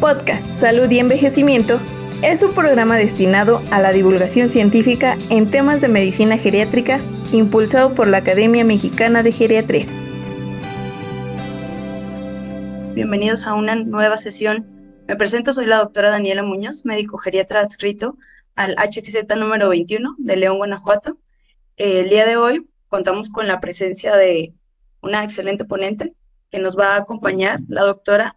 Podcast Salud y Envejecimiento es un programa destinado a la divulgación científica en temas de medicina geriátrica impulsado por la Academia Mexicana de Geriatría. Bienvenidos a una nueva sesión. Me presento, soy la doctora Daniela Muñoz, médico geriatra adscrito al HXZ número 21 de León, Guanajuato. El día de hoy contamos con la presencia de una excelente ponente que nos va a acompañar, la doctora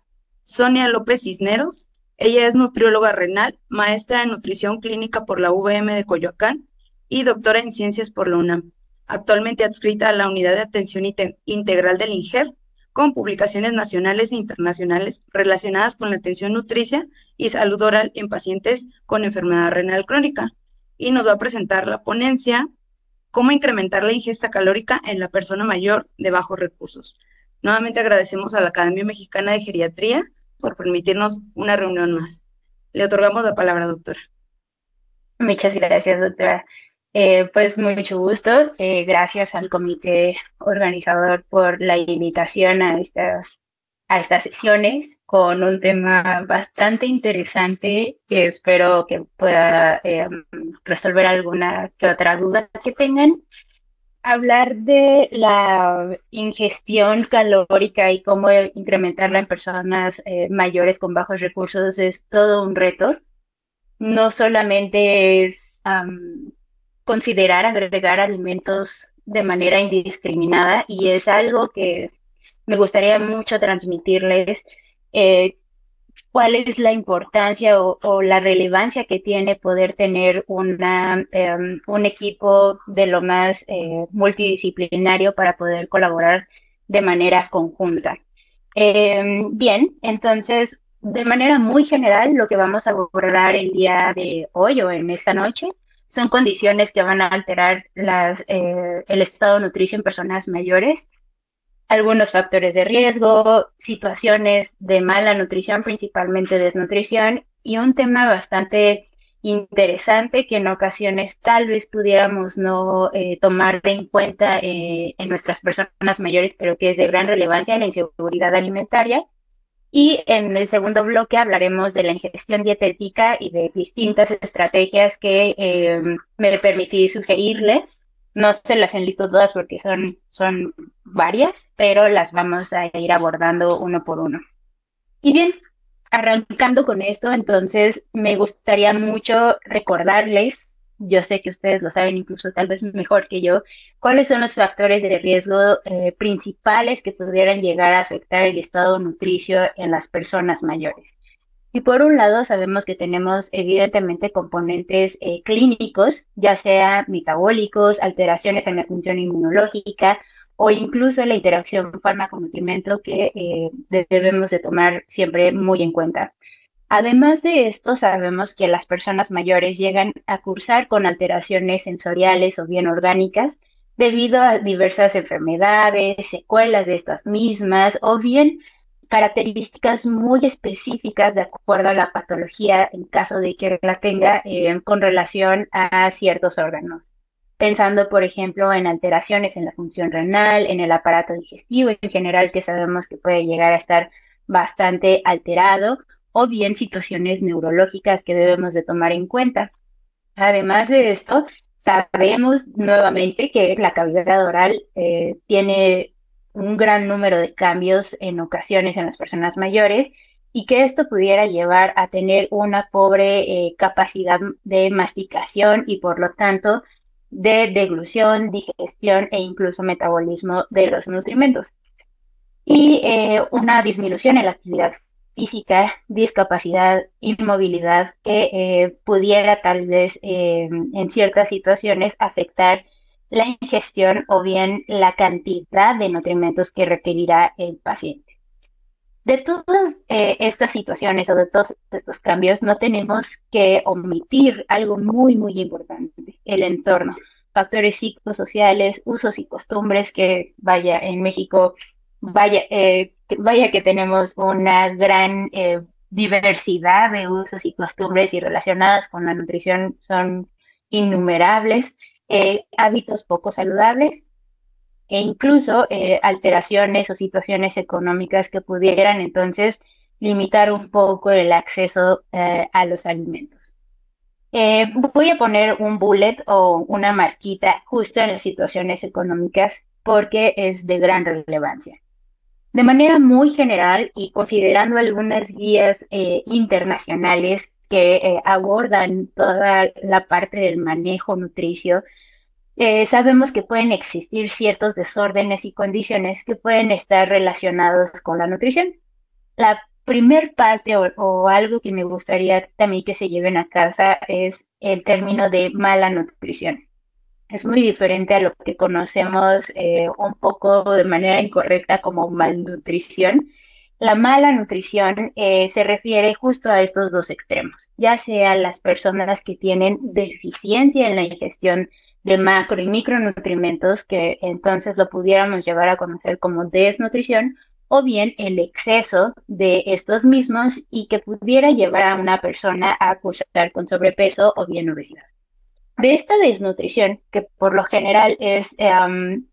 Sonia López Cisneros. Ella es nutrióloga renal, maestra en nutrición clínica por la UVM de Coyoacán y doctora en ciencias por la UNAM. Actualmente adscrita a la Unidad de Atención Integral del INGER, con publicaciones nacionales e internacionales relacionadas con la atención nutricia y salud oral en pacientes con enfermedad renal crónica. Y nos va a presentar la ponencia Cómo incrementar la ingesta calórica en la persona mayor de bajos recursos. Nuevamente agradecemos a la Academia Mexicana de Geriatría por permitirnos una reunión más. Le otorgamos la palabra, doctora. Muchas gracias, doctora. Eh, pues mucho gusto. Eh, gracias al comité organizador por la invitación a, esta, a estas sesiones con un tema bastante interesante que espero que pueda eh, resolver alguna que otra duda que tengan hablar de la ingestión calórica y cómo incrementarla en personas eh, mayores con bajos recursos es todo un reto. No solamente es considerar agregar alimentos de manera indiscriminada y es algo que me gustaría mucho transmitirles eh, cuál es la importancia o, la relevancia que tiene poder tener una, em, un equipo de lo más eh, multidisciplinario para poder colaborar de manera conjunta. Em, bien, entonces, de manera muy general, lo que vamos a abordar el día de hoy o en esta noche son condiciones que van a alterar eh, el estado nutricio en personas mayores algunos factores de riesgo, situaciones de mala nutrición, principalmente desnutrición, y un tema bastante interesante que en ocasiones tal vez pudiéramos no eh, tomar en cuenta eh, en nuestras personas mayores, pero que es de gran relevancia la inseguridad alimentaria. Y en el segundo bloque hablaremos de la ingestión dietética y de distintas estrategias que eh, me permití sugerirles no se las enlisto todas porque son, son varias, pero las vamos a ir abordando uno por uno. Y bien, arrancando con esto, entonces me gustaría mucho recordarles, yo sé que ustedes lo saben incluso tal vez mejor que yo, cuáles son los factores de riesgo eh, principales que pudieran llegar a afectar el estado nutricio en las personas mayores. Y por un lado, sabemos que tenemos evidentemente componentes eh, clínicos, ya sea metabólicos, alteraciones en la función inmunológica o incluso la interacción fármaco-nutrimento que eh, debemos de tomar siempre muy en cuenta. Además de esto, sabemos que las personas mayores llegan a cursar con alteraciones sensoriales o bien orgánicas debido a diversas enfermedades, secuelas de estas mismas o bien características muy específicas de acuerdo a la patología en caso de que la tenga eh, con relación a ciertos órganos. Pensando, por ejemplo, en alteraciones en la función renal, en el aparato digestivo en general, que sabemos que puede llegar a estar bastante alterado, o bien situaciones neurológicas que debemos de tomar en cuenta. Además de esto, sabemos nuevamente que la cavidad oral eh, tiene un gran número de cambios en ocasiones en las personas mayores y que esto pudiera llevar a tener una pobre eh, capacidad de masticación y por lo tanto de deglución, digestión e incluso metabolismo de los nutrimentos. Y eh, una disminución en la actividad física, discapacidad, inmovilidad que eh, pudiera tal vez en ciertas situaciones afectar la ingestión o bien la cantidad de nutrimentos que requerirá el paciente. De todas eh, estas situaciones o de todos estos cambios, no tenemos que omitir algo muy, muy importante, el entorno, factores psicosociales, usos y costumbres que, vaya, en México, vaya, eh, vaya que tenemos una gran eh, diversidad de usos y costumbres y relacionadas con la nutrición son innumerables eh, hábitos poco saludables e incluso eh, alteraciones o situaciones económicas que pudieran entonces limitar un poco el acceso eh, a los alimentos. Eh, voy a poner un bullet o una marquita justo en las situaciones económicas porque es de gran relevancia. De manera muy general y considerando algunas guías eh, internacionales que abordan toda la parte del manejo nutricio, sabemos que pueden existir ciertos desórdenes y condiciones que pueden estar relacionados con la nutrición. La primer parte o, algo que me gustaría también que se lleven a casa es el término de mala nutrición. Es muy diferente a lo que conocemos eh, un poco de manera incorrecta como malnutrición. La mala nutrición eh, se refiere justo a estos dos extremos, ya sea las personas que tienen deficiencia en la ingestión de macro y micronutrientes, que entonces lo pudiéramos llevar a conocer como desnutrición, o bien el exceso de estos mismos y que pudiera llevar a una persona a cursar con sobrepeso o bien obesidad. De esta desnutrición, que por lo general es um,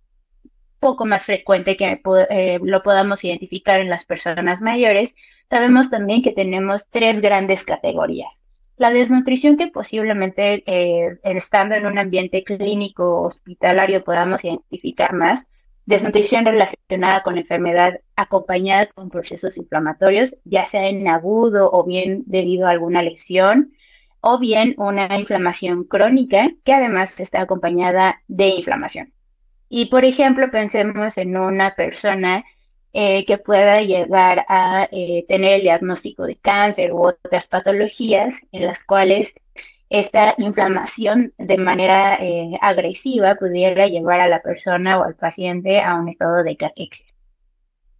poco más frecuente que eh, lo podamos identificar en las personas mayores, sabemos también que tenemos tres grandes categorías. La desnutrición que posiblemente eh, estando en un ambiente clínico hospitalario podamos identificar más, desnutrición relacionada con enfermedad acompañada con procesos inflamatorios, ya sea en agudo o bien debido a alguna lesión, o bien una inflamación crónica que además está acompañada de inflamación. Y por ejemplo, pensemos en una persona eh, que pueda llegar a eh, tener el diagnóstico de cáncer u otras patologías en las cuales esta inflamación de manera eh, agresiva pudiera llevar a la persona o al paciente a un estado de caquexia.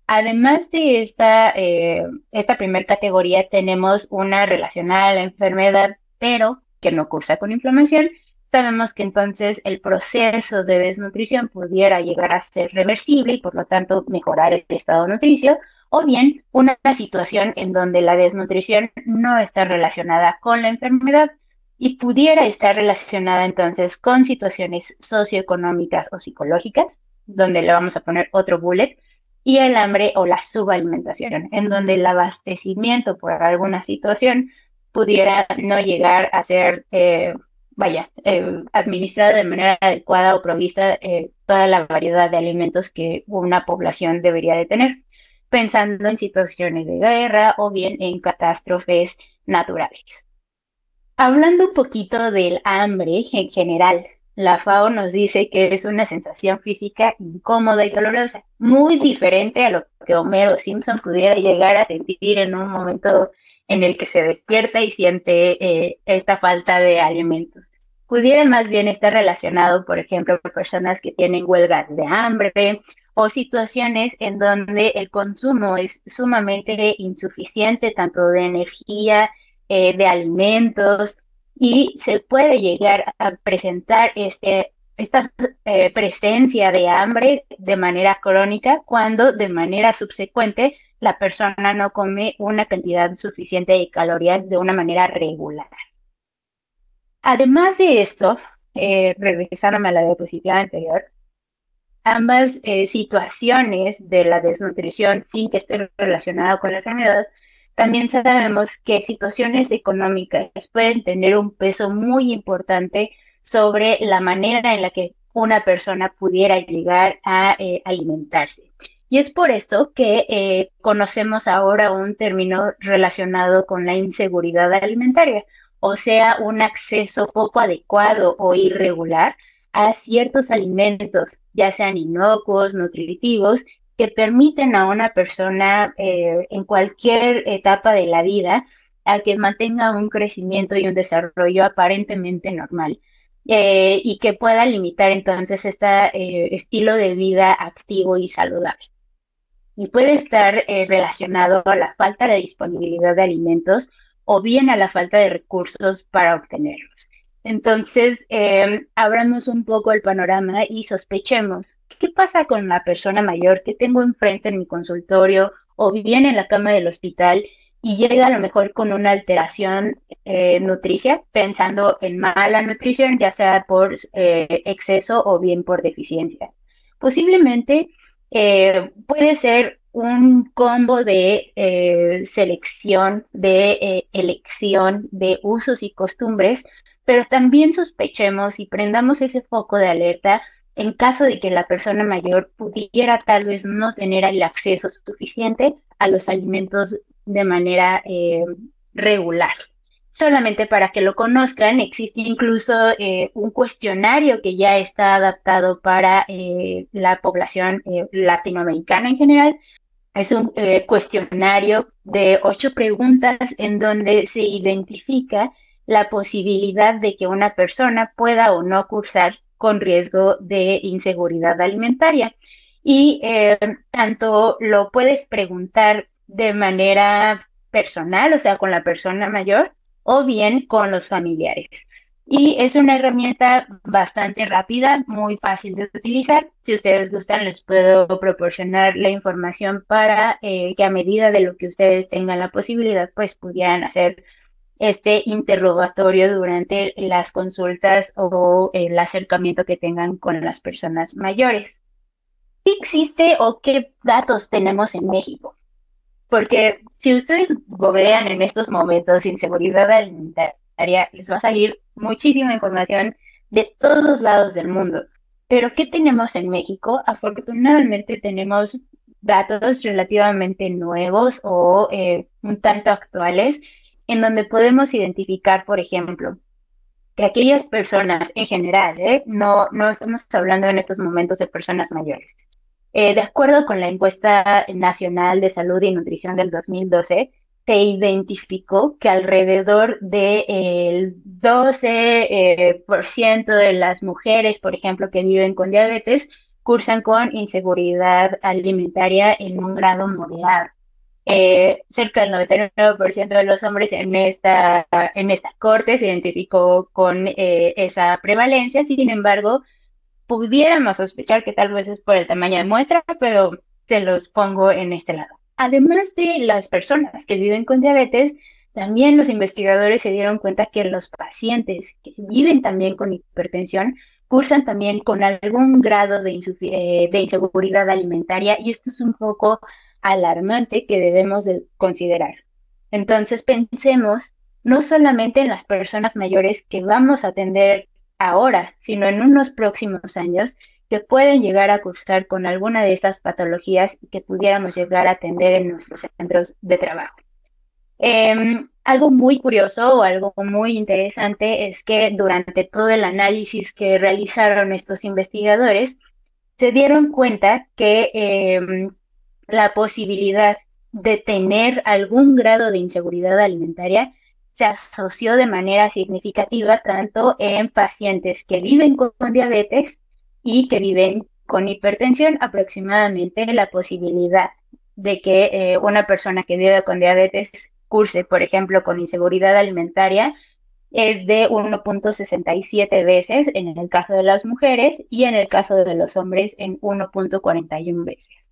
Además de esta, esta primera categoría, tenemos una relacionada a la enfermedad, pero que no cursa con inflamación. Sabemos que entonces el proceso de desnutrición pudiera llegar a ser reversible y por lo tanto mejorar el estado nutricio, o bien una situación en donde la desnutrición no está relacionada con la enfermedad, y pudiera estar relacionada entonces con situaciones socioeconómicas o psicológicas, donde le vamos a poner otro bullet, y el hambre o la subalimentación, en donde el abastecimiento por alguna situación pudiera no llegar a ser, eh, vaya, eh, administrada de manera adecuada o provista eh, toda la variedad de alimentos que una población debería de tener, pensando en situaciones de guerra o bien en catástrofes naturales. Hablando un poquito del hambre en general, la FAO nos dice que es una sensación física incómoda y dolorosa, muy diferente a lo que Homero Simpson pudiera llegar a sentir en un momento en el que se despierta y siente eh, esta falta de alimentos. Pudiera más bien estar relacionado, por ejemplo, con personas que tienen huelgas de hambre o situaciones en donde el consumo es sumamente insuficiente, tanto de energía, eh, de alimentos y se puede llegar a presentar este, esta eh, presencia de hambre de manera crónica cuando de manera subsecuente la persona no come una cantidad suficiente de calorías de una manera regular. Además de esto, eh, regresándome a la diapositiva anterior, ambas situaciones de la desnutrición sin que esté relacionada con la enfermedad también sabemos que situaciones económicas pueden tener un peso muy importante sobre la manera en la que una persona pudiera llegar a eh, alimentarse. Y es por esto que eh, conocemos ahora un término relacionado con la inseguridad alimentaria, o sea, un acceso poco adecuado o irregular a ciertos alimentos, ya sean inocuos, nutritivos, que permiten a una persona eh, en cualquier etapa de la vida a que mantenga un crecimiento y un desarrollo aparentemente normal eh, y que pueda limitar entonces este estilo de vida activo y saludable. Y puede estar relacionado a la falta de disponibilidad de alimentos o bien a la falta de recursos para obtenerlos. Entonces, abramos un poco el panorama y sospechemos ¿Qué pasa con la persona mayor que tengo enfrente en mi consultorio o viene en la cama del hospital y llega a lo mejor con una alteración eh, nutricia, pensando en mala nutrición, ya sea por eh, exceso o bien por deficiencia? Posiblemente eh, puede ser un combo de eh, selección, de eh, elección, de usos y costumbres, pero también sospechemos y prendamos ese foco de alerta en caso de que la persona mayor pudiera tal vez no tener el acceso suficiente a los alimentos de manera eh, regular. Solamente para que lo conozcan, existe incluso eh, un cuestionario que ya está adaptado para eh, la población latinoamericana en general. Es un cuestionario de ocho preguntas en donde se identifica la posibilidad de que una persona pueda o no cursar con riesgo de inseguridad alimentaria. Y eh, tanto lo puedes preguntar de manera personal, o sea, con la persona mayor, o bien con los familiares. Y es una herramienta bastante rápida, muy fácil de utilizar. Si ustedes gustan, les puedo proporcionar la información para eh, que a medida de lo que ustedes tengan la posibilidad, pues pudieran hacer este interrogatorio durante las consultas o el acercamiento que tengan con las personas mayores. ¿Qué existe o qué datos tenemos en México? Porque si ustedes googlean en estos momentos inseguridad alimentaria, les va a salir muchísima información de todos los lados del mundo. Pero ¿qué tenemos en México? Afortunadamente tenemos datos relativamente nuevos o eh, un tanto actuales en donde podemos identificar, por ejemplo, que aquellas personas en general, ¿eh? no, no estamos hablando en estos momentos de personas mayores. Eh, de acuerdo con la encuesta nacional de salud y nutrición del 2012, se identificó que alrededor del 12% de las mujeres, por ejemplo, que viven con diabetes, cursan con inseguridad alimentaria en un grado moderado. Eh, cerca del 99% de los hombres en esta, en esta corte se identificó con eh, esa prevalencia, sin embargo, pudiéramos sospechar que tal vez es por el tamaño de muestra, pero se los pongo en este lado. Además de las personas que viven con diabetes, también los investigadores se dieron cuenta que los pacientes que viven también con hipertensión cursan también con algún grado de, eh, inseguridad alimentaria y esto es un poco alarmante que debemos de considerar. Entonces pensemos no solamente en las personas mayores que vamos a atender ahora, sino en unos próximos años que pueden llegar a cursar con alguna de estas patologías que pudiéramos llegar a atender en nuestros centros de trabajo. Em, algo muy curioso o algo muy interesante es que durante todo el análisis que realizaron estos investigadores, se dieron cuenta que em, la posibilidad de tener algún grado de inseguridad alimentaria se asoció de manera significativa tanto en pacientes que viven con, diabetes y que viven con hipertensión, aproximadamente la posibilidad de que eh, una persona que vive con diabetes curse, por ejemplo, con inseguridad alimentaria, es de 1.67 veces en el caso de las mujeres y en el caso de los hombres en 1.41 veces.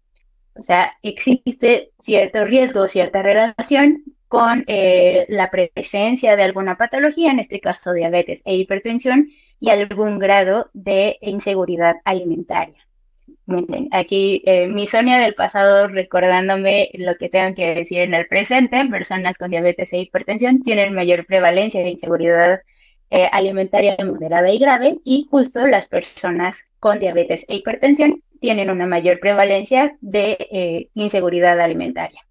O sea, existe cierto riesgo, cierta relación con eh, la presencia de alguna patología, en este caso diabetes e hipertensión, y algún grado de inseguridad alimentaria. Aquí eh, mi Sonia del pasado recordándome lo que tengo que decir en el presente, personas con diabetes e hipertensión tienen mayor prevalencia de inseguridad eh, alimentaria moderada y grave y justo las personas con diabetes e hipertensión tienen una mayor prevalencia de eh, inseguridad alimentaria.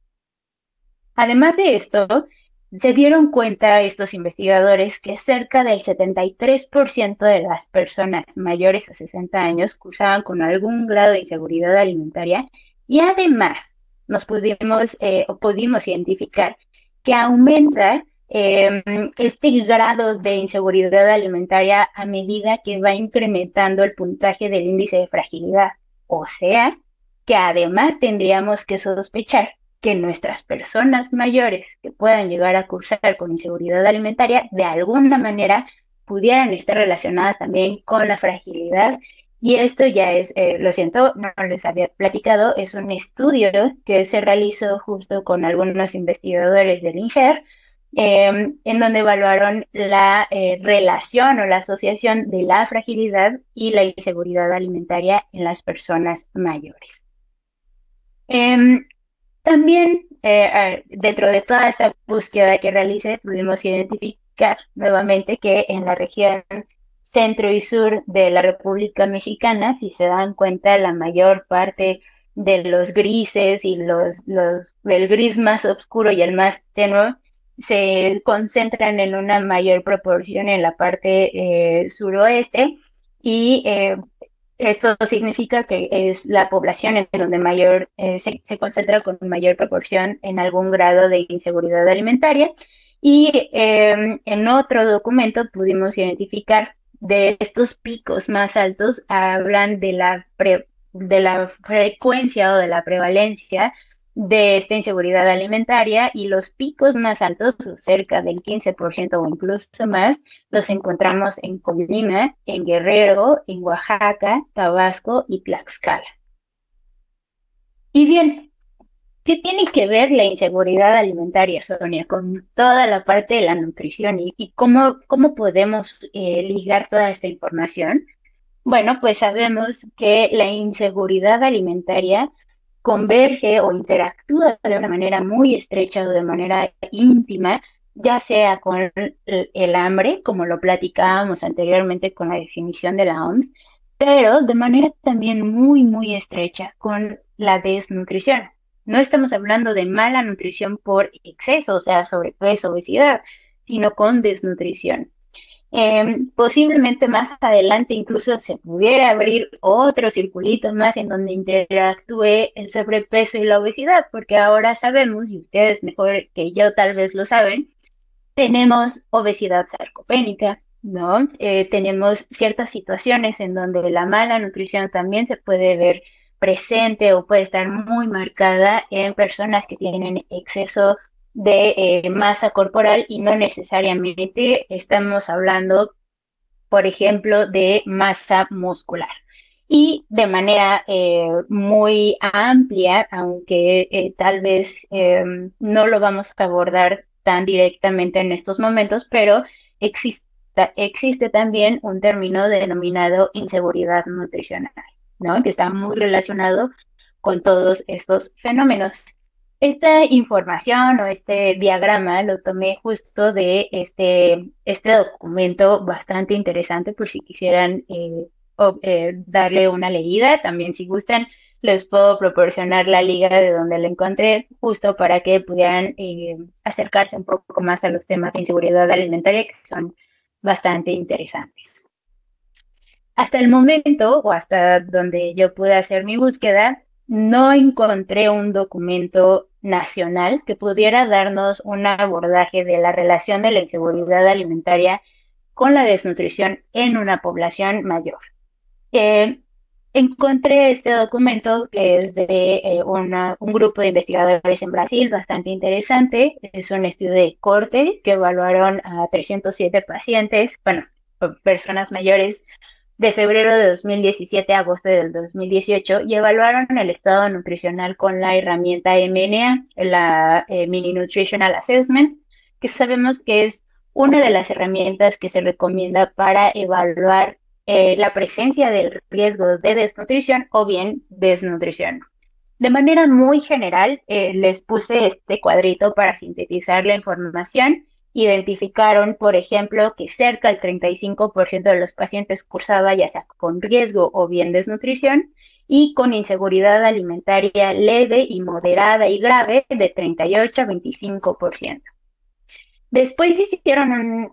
Además de esto, se dieron cuenta estos investigadores que cerca del 73% de las personas mayores a 60 años cursaban con algún grado de inseguridad alimentaria y además nos pudimos eh, o pudimos identificar que aumenta em, este grado de inseguridad alimentaria a medida que va incrementando el puntaje del índice de fragilidad. O sea, que además tendríamos que sospechar que nuestras personas mayores que puedan llegar a cursar con inseguridad alimentaria de alguna manera pudieran estar relacionadas también con la fragilidad. Y esto ya es, eh, lo siento, no les había platicado, es un estudio que se realizó justo con algunos investigadores del INGER, Em, en donde evaluaron la eh, relación o la asociación de la fragilidad y la inseguridad alimentaria en las personas mayores. Em, También eh, dentro de toda esta búsqueda que realicé, pudimos identificar nuevamente que en la región centro y sur de la República Mexicana, si se dan cuenta, la mayor parte de los grises y los, el gris más oscuro y el más tenue se concentran en una mayor proporción en la parte eh, suroeste y eh, esto significa que es la población en donde mayor eh, se, concentra con mayor proporción en algún grado de inseguridad alimentaria. Y em, en otro documento pudimos identificar de estos picos más altos, hablan de la, de la frecuencia o de la prevalencia de esta inseguridad alimentaria y los picos más altos, cerca del 15% o incluso más, los encontramos en Colima, en Guerrero, en Oaxaca, Tabasco y Tlaxcala. Y bien, ¿qué tiene que ver la inseguridad alimentaria, Sonia, con toda la parte de la nutrición y, cómo, cómo podemos eh, ligar toda esta información? Bueno, pues sabemos que la inseguridad alimentaria converge o interactúa de una manera muy estrecha o de manera íntima, ya sea con el, hambre, como lo platicábamos anteriormente con la definición de la OMS, pero de manera también muy, muy estrecha con la desnutrición. No estamos hablando de mala nutrición por exceso, o sea, sobrepeso, obesidad, sino con desnutrición. Em, posiblemente más adelante incluso se pudiera abrir otro circulito más en donde interactúe el sobrepeso y la obesidad, porque ahora sabemos, y ustedes mejor que yo tal vez lo saben, tenemos obesidad sarcopénica, ¿no? Eh, tenemos ciertas situaciones en donde la mala nutrición también se puede ver presente o puede estar muy marcada en personas que tienen exceso de eh, masa corporal y no necesariamente estamos hablando, por ejemplo, de masa muscular. Y de manera eh, muy amplia, aunque eh, tal vez em, no lo vamos a abordar tan directamente en estos momentos, pero existe, existe también un término denominado inseguridad nutricional, ¿no? que está muy relacionado con todos estos fenómenos. Esta información o este diagrama lo tomé justo de este, este documento bastante interesante por si quisieran eh, eh, darle una leída. También si gustan, les puedo proporcionar la liga de donde la encontré justo para que pudieran eh, acercarse un poco más a los temas de inseguridad alimentaria que son bastante interesantes. Hasta el momento o hasta donde yo pude hacer mi búsqueda, no encontré un documento nacional que pudiera darnos un abordaje de la relación de la inseguridad alimentaria con la desnutrición en una población mayor. Eh, encontré este documento que es de eh, un grupo de investigadores en Brasil bastante interesante. Es un estudio de corte que evaluaron a 307 pacientes, bueno, personas mayores de febrero de 2017 a agosto del 2018 y evaluaron el estado nutricional con la herramienta MNA, la eh, Mini Nutritional Assessment, que sabemos que es una de las herramientas que se recomienda para evaluar eh, la presencia del riesgo de desnutrición o bien desnutrición. De manera muy general, eh, les puse este cuadrito para sintetizar la información identificaron, por ejemplo, que cerca del 35% de los pacientes cursaba ya sea con riesgo o bien desnutrición y con inseguridad alimentaria leve y moderada y grave de 38 a 25%. Después hicieron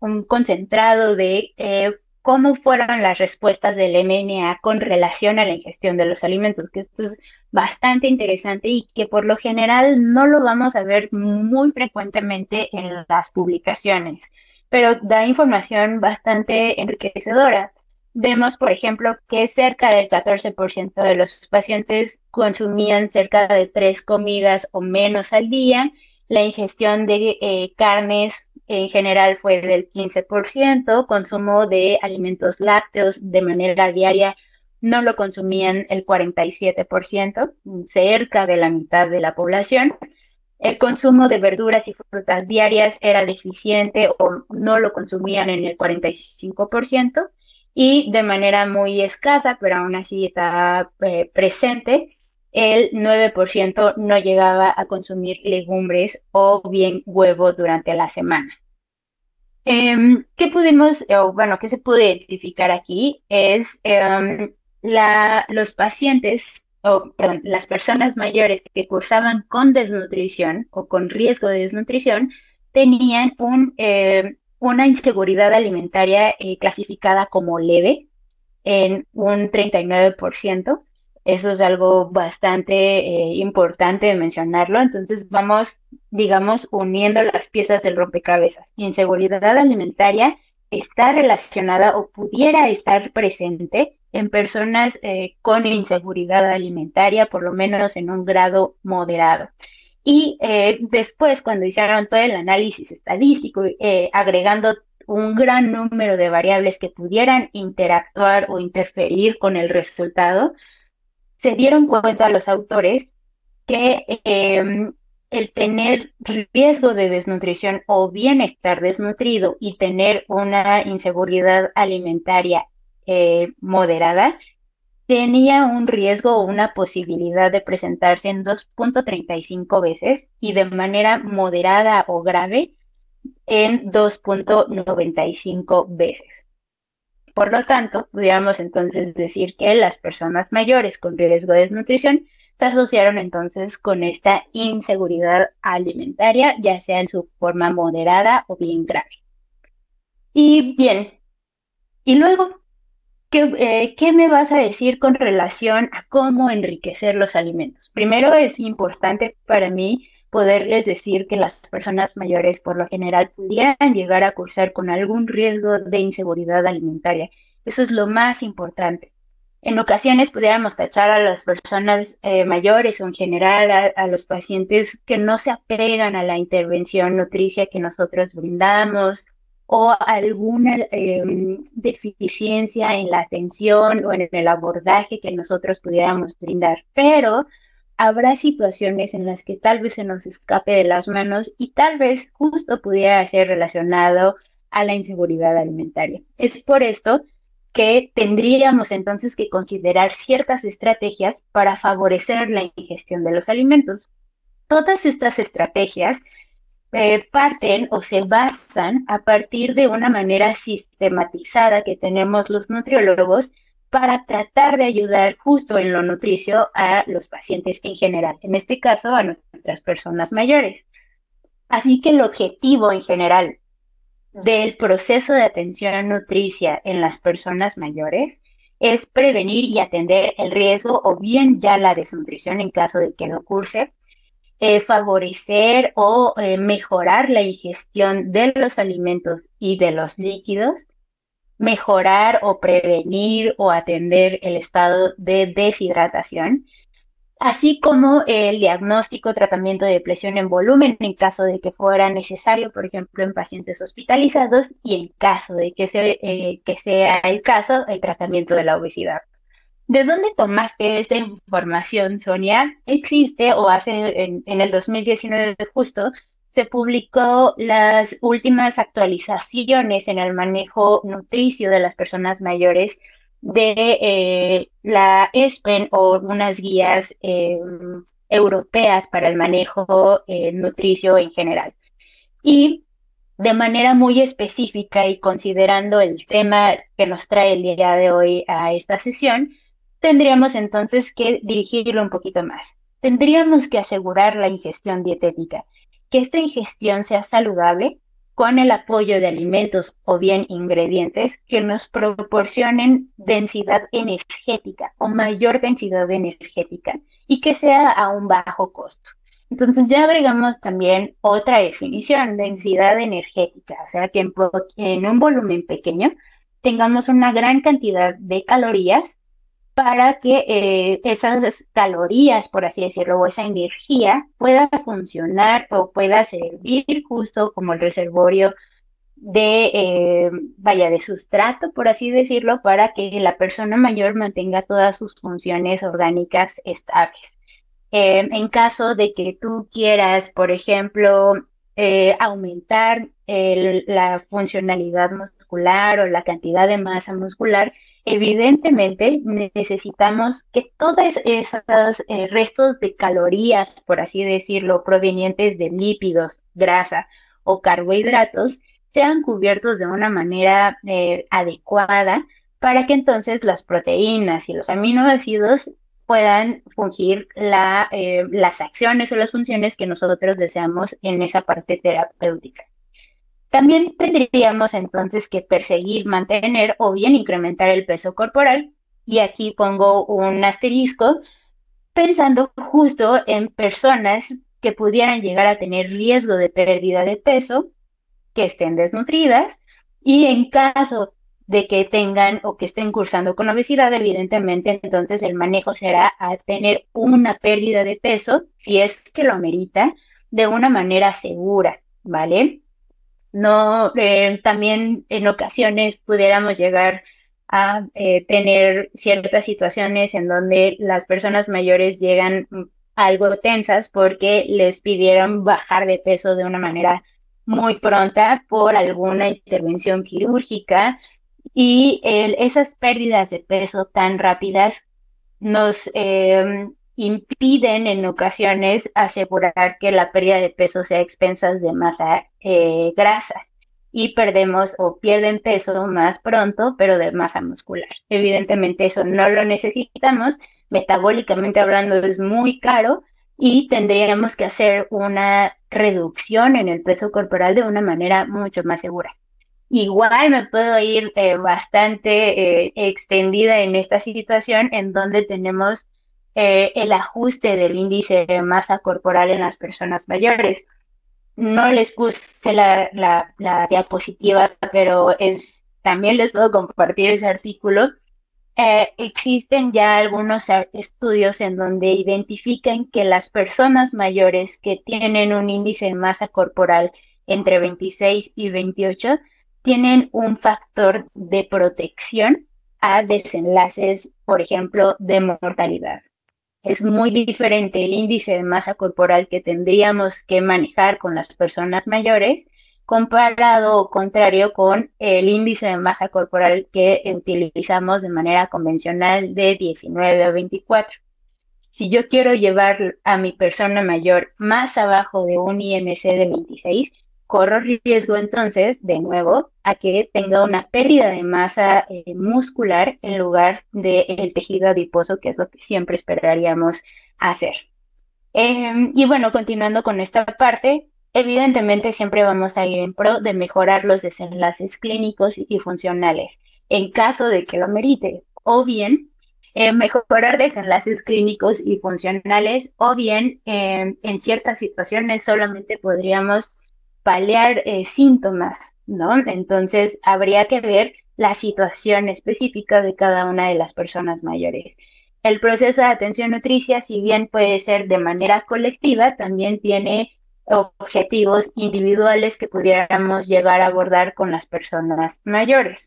un, concentrado de eh, cómo fueron las respuestas del MNA con relación a la ingestión de los alimentos, que esto es bastante interesante y que por lo general no lo vamos a ver muy frecuentemente en las publicaciones, pero da información bastante enriquecedora. Vemos, por ejemplo, que cerca del 14% de los pacientes consumían cerca de tres comidas o menos al día. La ingestión de eh, carnes en general fue del 15%, consumo de alimentos lácteos de manera diaria no lo consumían el 47%, cerca de la mitad de la población. El consumo de verduras y frutas diarias era deficiente o no lo consumían en el 45% y de manera muy escasa, pero aún así está eh, presente, el 9% no llegaba a consumir legumbres o bien huevo durante la semana. Em, ¿Qué pudimos, o bueno, qué se pudo identificar aquí? Es em, la, los pacientes, o perdón, las personas mayores que cursaban con desnutrición o con riesgo de desnutrición tenían un, em, una inseguridad alimentaria eh, clasificada como leve en un 39%. Eso es algo bastante eh, importante de mencionarlo. Entonces vamos, digamos, uniendo las piezas del rompecabezas. Inseguridad alimentaria está relacionada o pudiera estar presente en personas eh, con inseguridad alimentaria, por lo menos en un grado moderado. Y eh, después, cuando hicieron todo el análisis estadístico, agregando un gran número de variables que pudieran interactuar o interferir con el resultado, se dieron cuenta los autores que em, el tener riesgo de desnutrición o bien estar desnutrido y tener una inseguridad alimentaria eh, moderada tenía un riesgo o una posibilidad de presentarse en 2.35 veces y de manera moderada o grave en 2.95 veces. Por lo tanto, pudiéramos entonces decir que las personas mayores con riesgo de desnutrición se asociaron entonces con esta inseguridad alimentaria, ya sea en su forma moderada o bien grave. Y bien, y luego, ¿qué, eh, ¿qué, me vas a decir con relación a cómo enriquecer los alimentos? Primero es importante para mí poderles decir que las personas mayores por lo general pudieran llegar a cursar con algún riesgo de inseguridad alimentaria. Eso es lo más importante. En ocasiones pudiéramos tachar a las personas eh, mayores o en general a, los pacientes que no se apegan a la intervención nutricia que nosotros brindamos o alguna em, deficiencia en la atención o en el abordaje que nosotros pudiéramos brindar. Pero habrá situaciones en las que tal vez se nos escape de las manos y tal vez justo pudiera ser relacionado a la inseguridad alimentaria. Es por esto que tendríamos entonces que considerar ciertas estrategias para favorecer la ingestión de los alimentos. Todas estas estrategias eh, parten o se basan a partir de una manera sistematizada que tenemos los nutriólogos para tratar de ayudar justo en lo nutricio a los pacientes en general, en este caso a nuestras personas mayores. Así que el objetivo en general del proceso de atención nutricia en las personas mayores es prevenir y atender el riesgo o bien ya la desnutrición en caso de que lo curse, eh, favorecer o eh, mejorar la ingestión de los alimentos y de los líquidos, mejorar o prevenir o atender el estado de deshidratación, así como el diagnóstico, tratamiento de depresión en volumen en caso de que fuera necesario, por ejemplo, en pacientes hospitalizados y en caso de que, eh, que sea el caso, el tratamiento de la obesidad. ¿De dónde tomaste esta información, Sonia? Existe o hace en, en el 2019 justo se publicó las últimas actualizaciones en el manejo nutricio de las personas mayores de eh, la ESPEN o unas guías em, europeas para el manejo eh, nutricio en general. Y de manera muy específica y considerando el tema que nos trae el día de hoy a esta sesión, tendríamos entonces que dirigirlo un poquito más. Tendríamos que asegurar la ingestión dietética que esta ingestión sea saludable con el apoyo de alimentos o bien ingredientes que nos proporcionen densidad energética o mayor densidad energética y que sea a un bajo costo. Entonces ya agregamos también otra definición, densidad energética, o sea que en, en un volumen pequeño tengamos una gran cantidad de calorías para que eh, esas calorías, por así decirlo, o esa energía pueda funcionar o pueda servir justo como el reservorio de, eh, vaya, de sustrato, por así decirlo, para que la persona mayor mantenga todas sus funciones orgánicas estables. Eh, en caso de que tú quieras, por ejemplo, aumentar la funcionalidad muscular o la cantidad de masa muscular, Evidentemente, necesitamos que todos esos eh, restos de calorías, por así decirlo, provenientes de lípidos, grasa o carbohidratos, sean cubiertos de una manera eh, adecuada para que entonces las proteínas y los aminoácidos puedan fungir la, eh, las acciones o las funciones que nosotros deseamos en esa parte terapéutica. También tendríamos entonces que perseguir, mantener o bien incrementar el peso corporal. Y aquí pongo un asterisco pensando justo en personas que pudieran llegar a tener riesgo de pérdida de peso, que estén desnutridas y en caso de que tengan o que estén cursando con obesidad, evidentemente entonces el manejo será a tener una pérdida de peso, si es que lo amerita, de una manera segura, ¿vale? No eh, también en ocasiones pudiéramos llegar a eh, tener ciertas situaciones en donde las personas mayores llegan mm, algo tensas porque les pidieron bajar de peso de una manera muy pronta por alguna intervención quirúrgica y esas pérdidas de peso tan rápidas nos em, impiden en ocasiones asegurar que la pérdida de peso sea a expensas de masa eh, grasa y perdemos o pierden peso más pronto, pero de masa muscular. Evidentemente eso no lo necesitamos, metabólicamente hablando es muy caro y tendríamos que hacer una reducción en el peso corporal de una manera mucho más segura. Igual me puedo ir eh, bastante eh, extendida en esta situación en donde tenemos eh, el ajuste del índice de masa corporal en las personas mayores. No les puse la, la, diapositiva, pero es, también les puedo compartir ese artículo. Eh, existen ya algunos estudios en donde identifican que las personas mayores que tienen un índice de masa corporal entre 26 y 28 tienen un factor de protección a desenlaces, por ejemplo, de mortalidad es muy diferente el índice de masa corporal que tendríamos que manejar con las personas mayores comparado o contrario con el índice de masa corporal que utilizamos de manera convencional de 19 a 24. Si yo quiero llevar a mi persona mayor más abajo de un IMC de 26, corro riesgo entonces, de nuevo, a que tenga una pérdida de masa eh, muscular en lugar del tejido adiposo, que es lo que siempre esperaríamos hacer. Em, y bueno, continuando con esta parte, evidentemente siempre vamos a ir en pro de mejorar los desenlaces clínicos y funcionales, en caso de que lo merite, o bien eh, mejorar desenlaces clínicos y funcionales, o bien em, en ciertas situaciones solamente podríamos paliar eh, síntomas, ¿no? Entonces, habría que ver la situación específica de cada una de las personas mayores. El proceso de atención nutricia, si bien puede ser de manera colectiva, también tiene objetivos individuales que pudiéramos llegar a abordar con las personas mayores.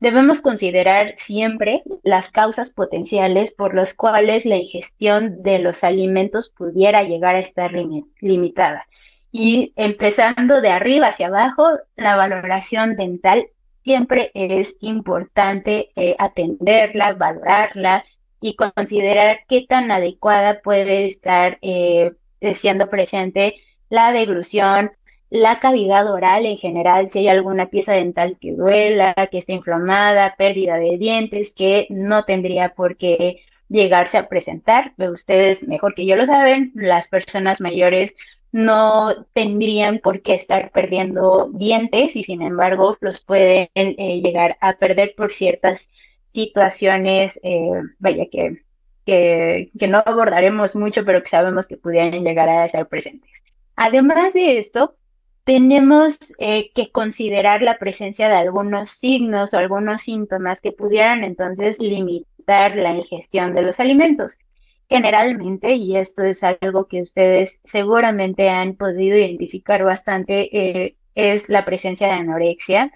Debemos considerar siempre las causas potenciales por las cuales la ingestión de los alimentos pudiera llegar a estar limitada. Y empezando de arriba hacia abajo, la valoración dental siempre es importante eh, atenderla, valorarla y considerar qué tan adecuada puede estar eh, siendo presente la deglución, la cavidad oral en general, si hay alguna pieza dental que duela, que esté inflamada, pérdida de dientes, que no tendría por qué llegarse a presentar. Ustedes mejor que yo lo saben, las personas mayores no tendrían por qué estar perdiendo dientes y sin embargo los pueden eh, llegar a perder por ciertas situaciones, eh, vaya que, que, no abordaremos mucho, pero que sabemos que pudieran llegar a ser presentes. Además de esto, tenemos eh, que considerar la presencia de algunos signos o algunos síntomas que pudieran entonces limitar la ingestión de los alimentos generalmente, y esto es algo que ustedes seguramente han podido identificar bastante, eh, es la presencia de anorexia,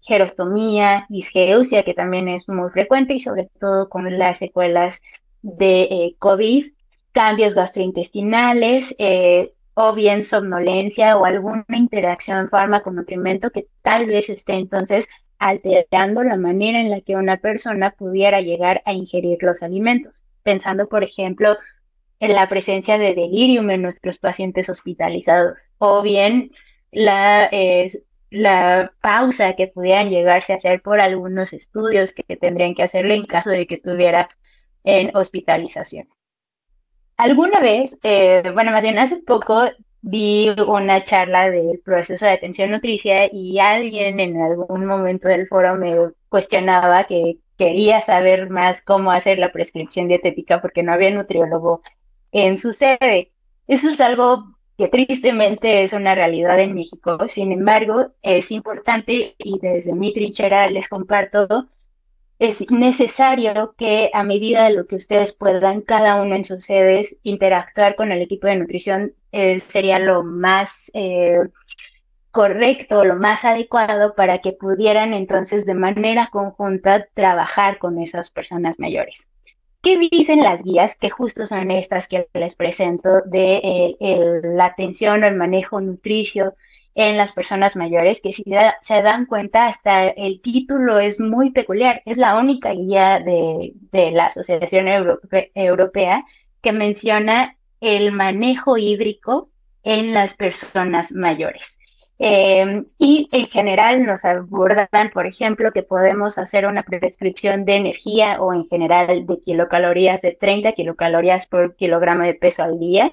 gerostomía, disgeusia, que también es muy frecuente y sobre todo con las secuelas de eh, COVID, cambios gastrointestinales, eh, o bien somnolencia o alguna interacción fármaco-nutrimento que tal vez esté entonces alterando la manera en la que una persona pudiera llegar a ingerir los alimentos, pensando, por ejemplo, en la presencia de delirium en nuestros pacientes hospitalizados, o bien la, la pausa que pudieran llegarse a hacer por algunos estudios que tendrían que hacerle en caso de que estuviera en hospitalización. Alguna vez, eh, bueno, más bien hace poco vi una charla del proceso de atención nutricia y alguien en algún momento del foro me cuestionaba que quería saber más cómo hacer la prescripción dietética porque no había nutriólogo en su sede. Eso es algo que tristemente es una realidad en México. Sin embargo, es importante y desde mi trinchera les comparto, es necesario que a medida de lo que ustedes puedan, cada uno en sus sedes, interactuar con el equipo de nutrición eh, sería lo más eh, correcto, lo más adecuado para que pudieran entonces de manera conjunta trabajar con esas personas mayores. ¿Qué dicen las guías? Que justo son estas que les presento de eh, la atención o el manejo nutricio en las personas mayores, que si se dan cuenta, hasta el título es muy peculiar. Es la única guía de, la Asociación Europea que menciona el manejo hídrico en las personas mayores. Em, y en general nos abordan, por ejemplo, que podemos hacer una prescripción de energía o en general de kilocalorías de 30 kilocalorías por kilogramo de peso al día,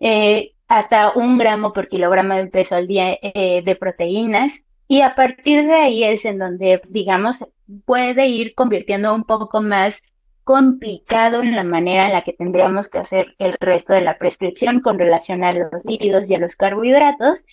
eh, hasta un gramo por kilogramo de peso al día eh, de proteínas. Y a partir de ahí es en donde, digamos, puede ir convirtiendo un poco más complicado en la manera en la que tendríamos que hacer el resto de la prescripción con relación a los líquidos y a los carbohidratos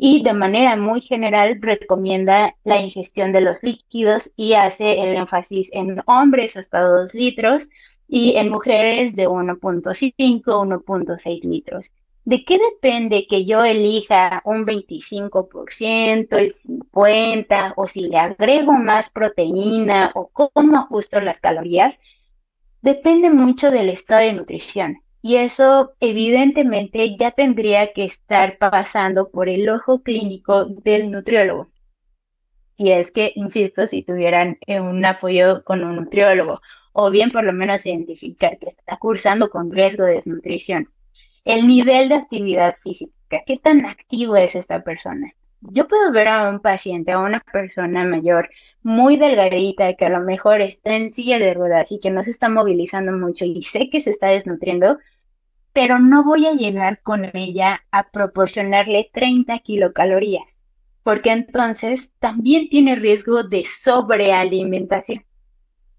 y de manera muy general recomienda la ingestión de los líquidos y hace el énfasis en hombres hasta 2 litros y en mujeres de 1.5, 1.6 litros. ¿De qué depende que yo elija un 25%, el 50% o si le agrego más proteína o cómo ajusto las calorías? Depende mucho del estado de nutrición. Y eso evidentemente ya tendría que estar pasando por el ojo clínico del nutriólogo. Si es que, insisto, si tuvieran eh, un apoyo con un nutriólogo, o bien por lo menos identificar que está cursando con riesgo de desnutrición. El nivel de actividad física, ¿qué tan activo es esta persona? Yo puedo ver a un paciente, a una persona mayor, muy delgadita, que a lo mejor está en silla de ruedas y que no se está movilizando mucho y sé que se está desnutriendo, pero no voy a llegar con ella a proporcionarle 30 kilocalorías, porque entonces también tiene riesgo de sobrealimentación.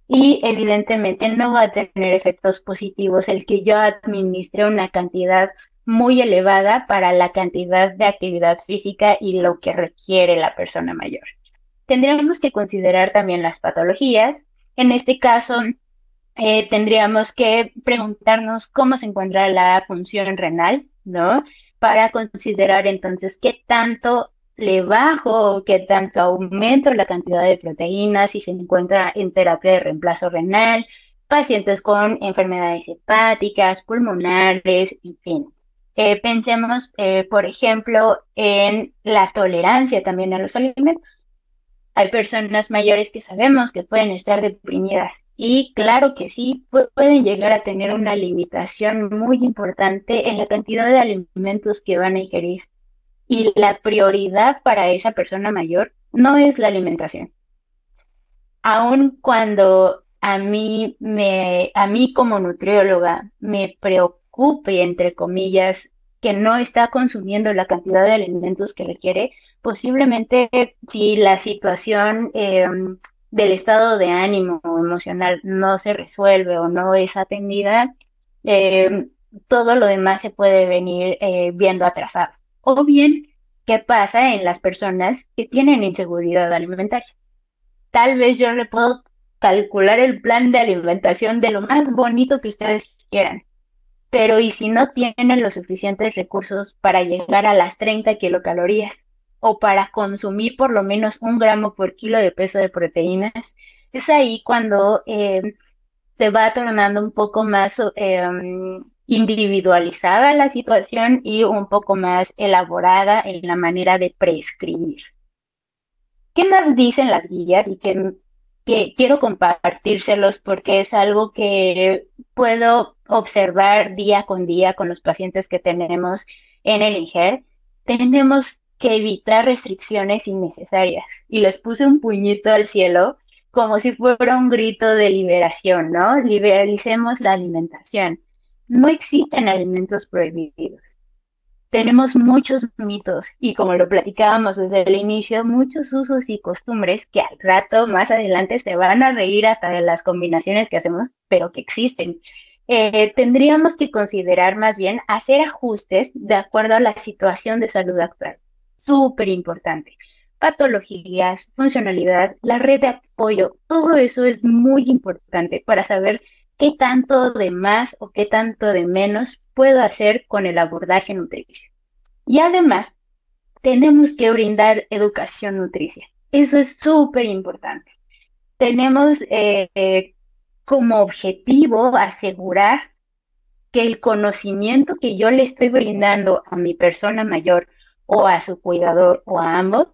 Y evidentemente no va a tener efectos positivos el que yo administre una cantidad muy elevada para la cantidad de actividad física y lo que requiere la persona mayor. Tendríamos que considerar también las patologías. En este caso, eh, tendríamos que preguntarnos cómo se encuentra la función renal, ¿no? Para considerar entonces qué tanto le bajo o qué tanto aumento la cantidad de proteínas si se encuentra en terapia de reemplazo renal, pacientes con enfermedades hepáticas, pulmonares, en fin. Eh, pensemos, eh, por ejemplo, en la tolerancia también a los alimentos. Hay personas mayores que sabemos que pueden estar deprimidas y claro que sí, pueden llegar a tener una limitación muy importante en la cantidad de alimentos que van a ingerir. Y la prioridad para esa persona mayor no es la alimentación. Aun cuando a mí, me, a mí como nutrióloga me preocupe, entre comillas, que no está consumiendo la cantidad de alimentos que requiere, posiblemente si la situación em, del estado de ánimo emocional no se resuelve o no es atendida, em, todo lo demás se puede venir eh, viendo atrasado. O bien, ¿qué pasa en las personas que tienen inseguridad alimentaria? Tal vez yo le puedo calcular el plan de alimentación de lo más bonito que ustedes quieran. Pero ¿y si no tienen los suficientes recursos para llegar a las 30 kilocalorías? o para consumir por lo menos un gramo por kilo de peso de proteínas, es ahí cuando eh, se va tornando un poco más em, individualizada la situación y un poco más elaborada en la manera de prescribir. ¿Qué más dicen las guías y que, quiero compartírselos porque es algo que puedo observar día con día con los pacientes que tenemos en el INGER? Tenemos que evitar restricciones innecesarias. Y les puse un puñito al cielo como si fuera un grito de liberación, ¿no? Liberalicemos la alimentación. No existen alimentos prohibidos. Tenemos muchos mitos y como lo platicábamos desde el inicio, muchos usos y costumbres que al rato, más adelante, se van a reír hasta de las combinaciones que hacemos, pero que existen. Eh, tendríamos que considerar más bien hacer ajustes de acuerdo a la situación de salud actual. Súper importante patologías, funcionalidad, la red de apoyo, todo eso es muy importante para saber qué tanto de más o qué tanto de menos puedo hacer con el abordaje nutricio. Y además, tenemos que brindar educación nutricia. Eso es súper importante. Tenemos eh, eh, como objetivo asegurar que el conocimiento que yo le estoy brindando a mi persona mayor o a su cuidador o a ambos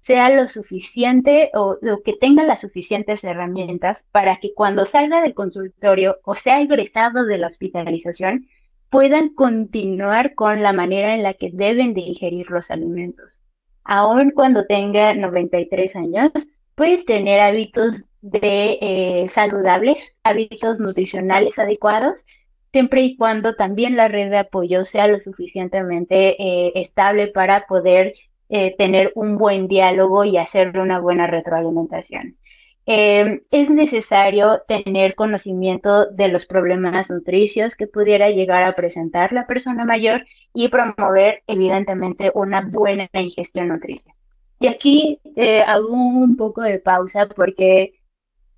sea lo suficiente o, que tenga las suficientes herramientas para que cuando salga del consultorio o sea egresado de la hospitalización, puedan continuar con la manera en la que deben de ingerir los alimentos. Aún cuando tenga 93 años, puede tener hábitos de eh, saludables, hábitos nutricionales adecuados, siempre y cuando también la red de apoyo sea lo suficientemente eh, estable para poder eh, tener un buen diálogo y hacer una buena retroalimentación. Em, es necesario tener conocimiento de los problemas nutricios que pudiera llegar a presentar la persona mayor y promover, evidentemente, una buena ingestión nutricia. Y aquí hago un poco de pausa porque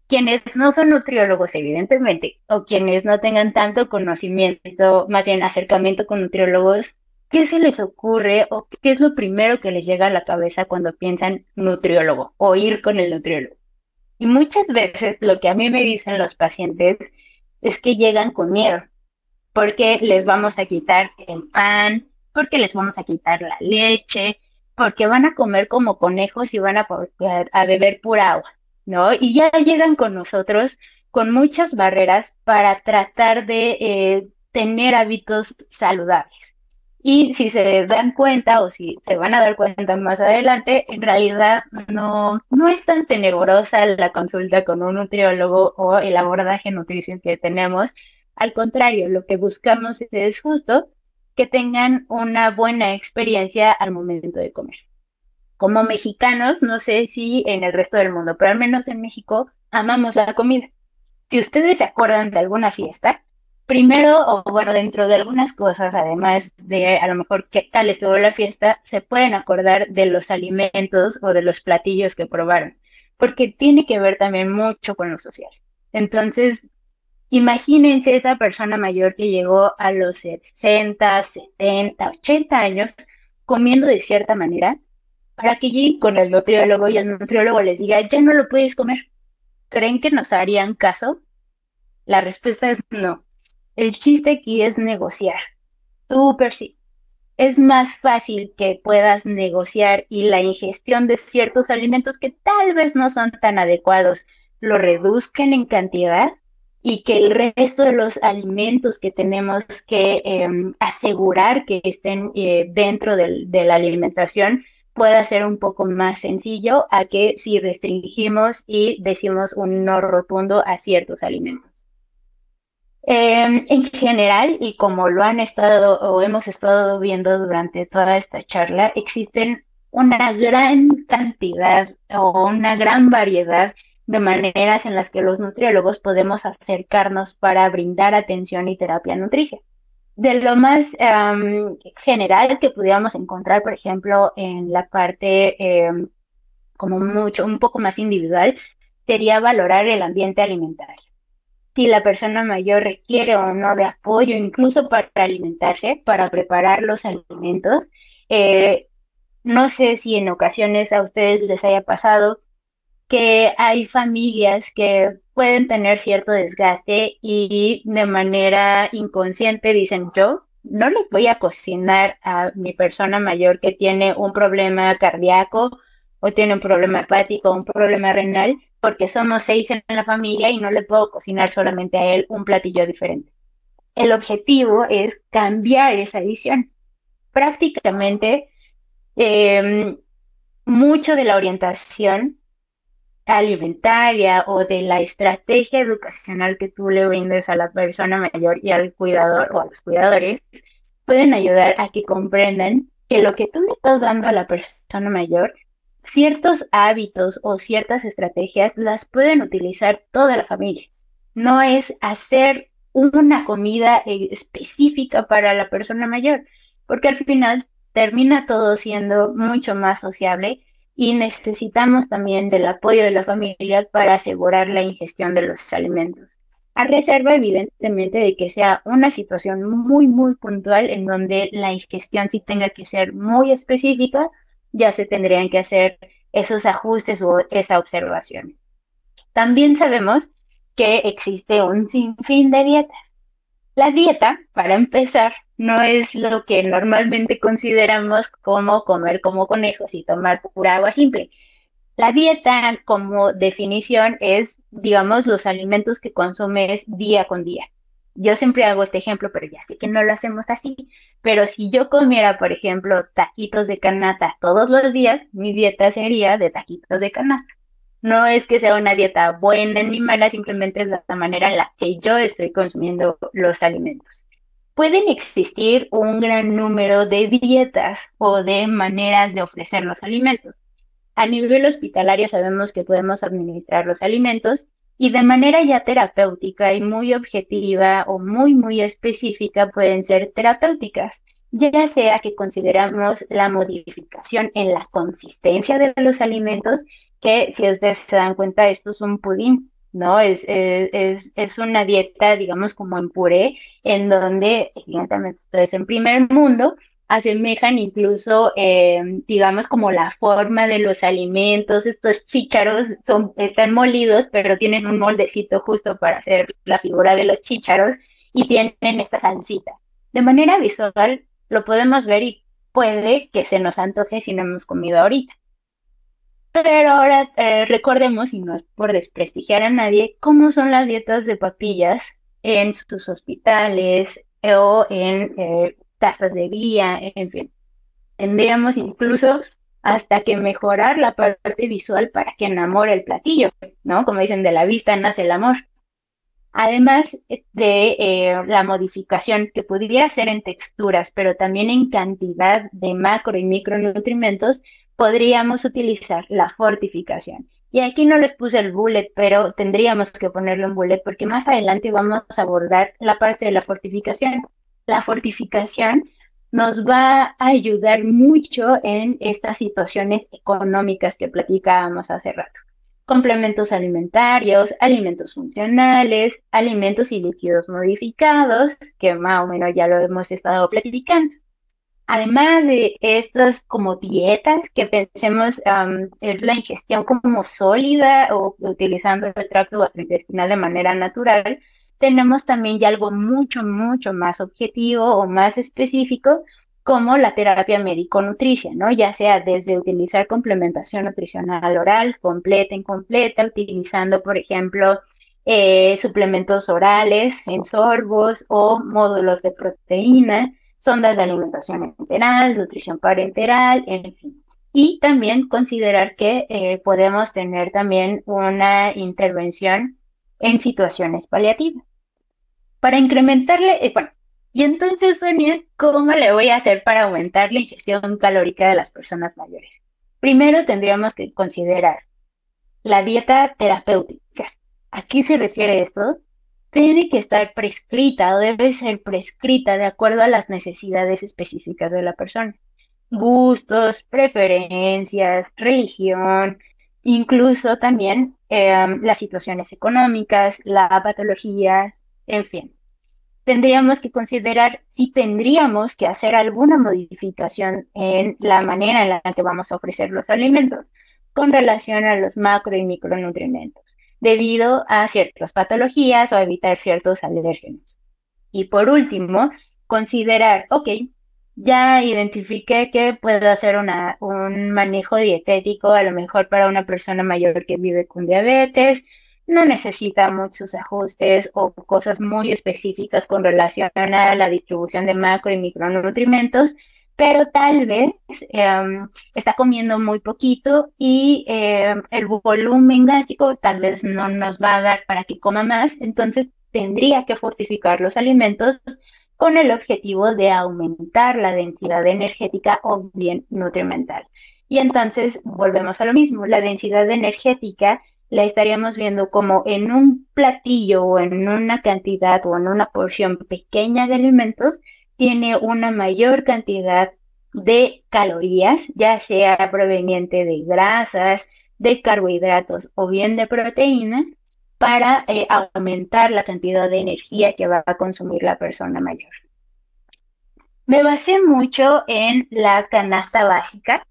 quienes no son nutriólogos, evidentemente, o quienes no tengan tanto conocimiento, más bien acercamiento con nutriólogos, ¿qué se les ocurre o qué es lo primero que les llega a la cabeza cuando piensan nutriólogo o ir con el nutriólogo? Y muchas veces lo que a mí me dicen los pacientes es que llegan con miedo, porque les vamos a quitar el pan, porque les vamos a quitar la leche, porque van a comer como conejos y van a, a beber pura agua, ¿no? Y ya llegan con nosotros con muchas barreras para tratar de eh, tener hábitos saludables. Y si se dan cuenta o si se van a dar cuenta más adelante, en realidad no, no es tan tenebrosa la consulta con un nutriólogo o el abordaje nutrición que tenemos. Al contrario, lo que buscamos es justo que tengan una buena experiencia al momento de comer. Como mexicanos, no sé si en el resto del mundo, pero al menos en México, amamos la comida. Si ustedes se acuerdan de alguna fiesta, primero, o bueno, dentro de algunas cosas, además de a lo mejor qué tal estuvo la fiesta, se pueden acordar de los alimentos o de los platillos que probaron, porque tiene que ver también mucho con lo social. Entonces, imagínense esa persona mayor que llegó a los 60, 70, 80 años comiendo de cierta manera, para que lleguen con el nutriólogo y el nutriólogo les diga, ya no lo puedes comer. ¿Creen que nos harían caso? La respuesta es no. El chiste aquí es negociar. Súper sí. Es más fácil que puedas negociar y la ingestión de ciertos alimentos que tal vez no son tan adecuados lo reduzcan en cantidad y que el resto de los alimentos que tenemos que em, asegurar que estén eh, dentro de la alimentación pueda ser un poco más sencillo a que si restringimos y decimos un no rotundo a ciertos alimentos. Em, en general, y como lo han estado o hemos estado viendo durante toda esta charla, existen una gran cantidad o una gran variedad de maneras en las que los nutriólogos podemos acercarnos para brindar atención y terapia nutricia. De lo más em, general que pudiéramos encontrar, por ejemplo, en la parte em, como mucho, un poco más individual, sería valorar el ambiente alimentario si la persona mayor requiere o no de apoyo, incluso para alimentarse, para preparar los alimentos. Eh, no sé si en ocasiones a ustedes les haya pasado que hay familias que pueden tener cierto desgaste y de manera inconsciente dicen yo no le voy a cocinar a mi persona mayor que tiene un problema cardíaco o tiene un problema hepático, un problema renal, porque somos seis en la familia y no le puedo cocinar solamente a él un platillo diferente. El objetivo es cambiar esa visión. Prácticamente, em, mucho de la orientación alimentaria o de la estrategia educacional que tú le brindes a la persona mayor y al cuidador o a los cuidadores pueden ayudar a que comprendan que lo que tú le estás dando a la persona mayor, ciertos hábitos o ciertas estrategias las pueden utilizar toda la familia. No es hacer una comida específica para la persona mayor, porque al final termina todo siendo mucho más sociable y necesitamos también del apoyo de la familia para asegurar la ingestión de los alimentos. A reserva, evidentemente, de que sea una situación muy, muy puntual en donde la ingestión sí tenga que ser muy específica, ya se tendrían que hacer esos ajustes o esa observación. También sabemos que existe un sinfín de dietas. La dieta, para empezar, no es lo que normalmente consideramos como comer como conejos y tomar pura agua simple. La dieta, como definición, es, digamos, los alimentos que consumes día con día. Yo siempre hago este ejemplo, pero ya sé que no lo hacemos así. Pero si yo comiera, por ejemplo, taquitos de canasta todos los días, mi dieta sería de taquitos de canasta. No es que sea una dieta buena ni mala, simplemente es la manera en la que yo estoy consumiendo los alimentos pueden existir un gran número de dietas o de maneras de ofrecer los alimentos. A nivel hospitalario sabemos que podemos administrar los alimentos y de manera ya terapéutica y muy objetiva o muy, muy específica pueden ser terapéuticas, ya sea que consideramos la modificación en la consistencia de los alimentos, que si ustedes se dan cuenta, esto es un pudín, ¿no? Es, es, es, una dieta, digamos, como en puré, en donde, evidentemente, ustedes en primer mundo asemejan incluso, eh, digamos, como la forma de los alimentos. Estos chícharos son, están molidos, pero tienen un moldecito justo para hacer la figura de los chícharos y tienen esta salsita. De manera visual, lo podemos ver y puede que se nos antoje si no hemos comido ahorita. Pero ahora eh, recordemos, y no es por desprestigiar a nadie, cómo son las dietas de papillas en sus hospitales o en eh, tasas de guía, en fin. Tendríamos incluso hasta que mejorar la parte visual para que enamore el platillo, ¿no? Como dicen, de la vista nace el amor. Además de eh, la modificación que pudiera ser en texturas, pero también en cantidad de macro y micronutrimentos, podríamos utilizar la fortificación. Y aquí no les puse el bullet, pero tendríamos que ponerlo en bullet porque más adelante vamos a abordar la parte de la fortificación. La fortificación nos va a ayudar mucho en estas situaciones económicas que platicábamos hace rato. Complementos alimentarios, alimentos funcionales, alimentos y líquidos modificados, que más o menos ya lo hemos estado platicando. Además de estas como dietas que pensemos es la ingestión como sólida o utilizando el tracto gastrointestinal de manera natural, tenemos también ya algo mucho, mucho más objetivo o más específico como la terapia médico-nutricia, ¿no? Ya sea desde utilizar complementación nutricional oral, completa, incompleta, utilizando, por ejemplo, eh, suplementos orales en sorbos o módulos de proteína, sondas de alimentación enteral, nutrición parenteral, en fin. Y también considerar que eh, podemos tener también una intervención en situaciones paliativas. Para incrementarle, eh, bueno, y entonces, Sonia, ¿cómo le voy a hacer para aumentar la ingestión calórica de las personas mayores? Primero tendríamos que considerar la dieta terapéutica. ¿A qué se refiere esto? Tiene que estar prescrita o debe ser prescrita de acuerdo a las necesidades específicas de la persona. Gustos, preferencias, religión, incluso también em, las situaciones económicas, la patología, en fin. Tendríamos que considerar si tendríamos que hacer alguna modificación en la manera en la que vamos a ofrecer los alimentos con relación a los macro y micronutrientes debido a ciertas patologías o evitar ciertos alérgenos. Y por último, considerar, ok, ya identifiqué que puedo hacer una, un manejo dietético, a lo mejor para una persona mayor que vive con diabetes, no necesita muchos ajustes o cosas muy específicas con relación a la distribución de macro y micronutrientes, pero tal vez em, está comiendo muy poquito y em, el volumen gástrico tal vez no nos va a dar para que coma más, entonces tendría que fortificar los alimentos con el objetivo de aumentar la densidad energética o bien nutrimental. Y entonces volvemos a lo mismo, la densidad energética la estaríamos viendo como en un platillo o en una cantidad o en una porción pequeña de alimentos, tiene una mayor cantidad de calorías, ya sea proveniente de grasas, de carbohidratos o bien de proteína, para eh, aumentar la cantidad de energía que va a consumir la persona mayor. Me basé mucho en la canasta básica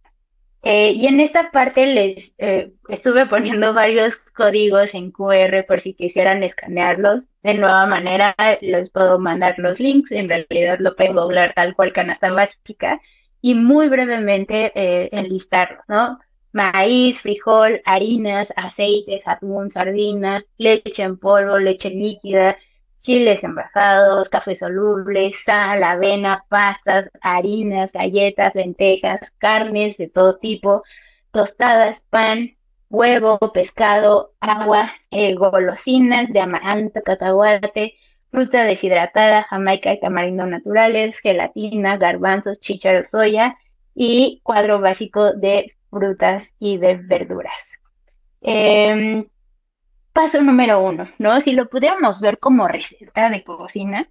eh, y en esta parte les eh, estuve poniendo varios códigos en QR por si quisieran escanearlos. De nueva manera, les puedo mandar los links. En realidad lo pueden googlear tal cual canasta básica y muy brevemente enlistarlos, ¿no? maíz, frijol, harinas, aceites, atún, sardina, leche en polvo, leche líquida, chiles envasados, café soluble, sal, avena, pastas, harinas, galletas, lentejas, carnes de todo tipo, tostadas, pan, huevo, pescado, agua, eh, golosinas de amaranto, cacahuate, fruta deshidratada, jamaica y tamarindo naturales, gelatina, garbanzos, chícharo, soya y cuadro básico de frutas y de verduras. Em, paso número uno, ¿no? Si lo pudiéramos ver como receta de cocina,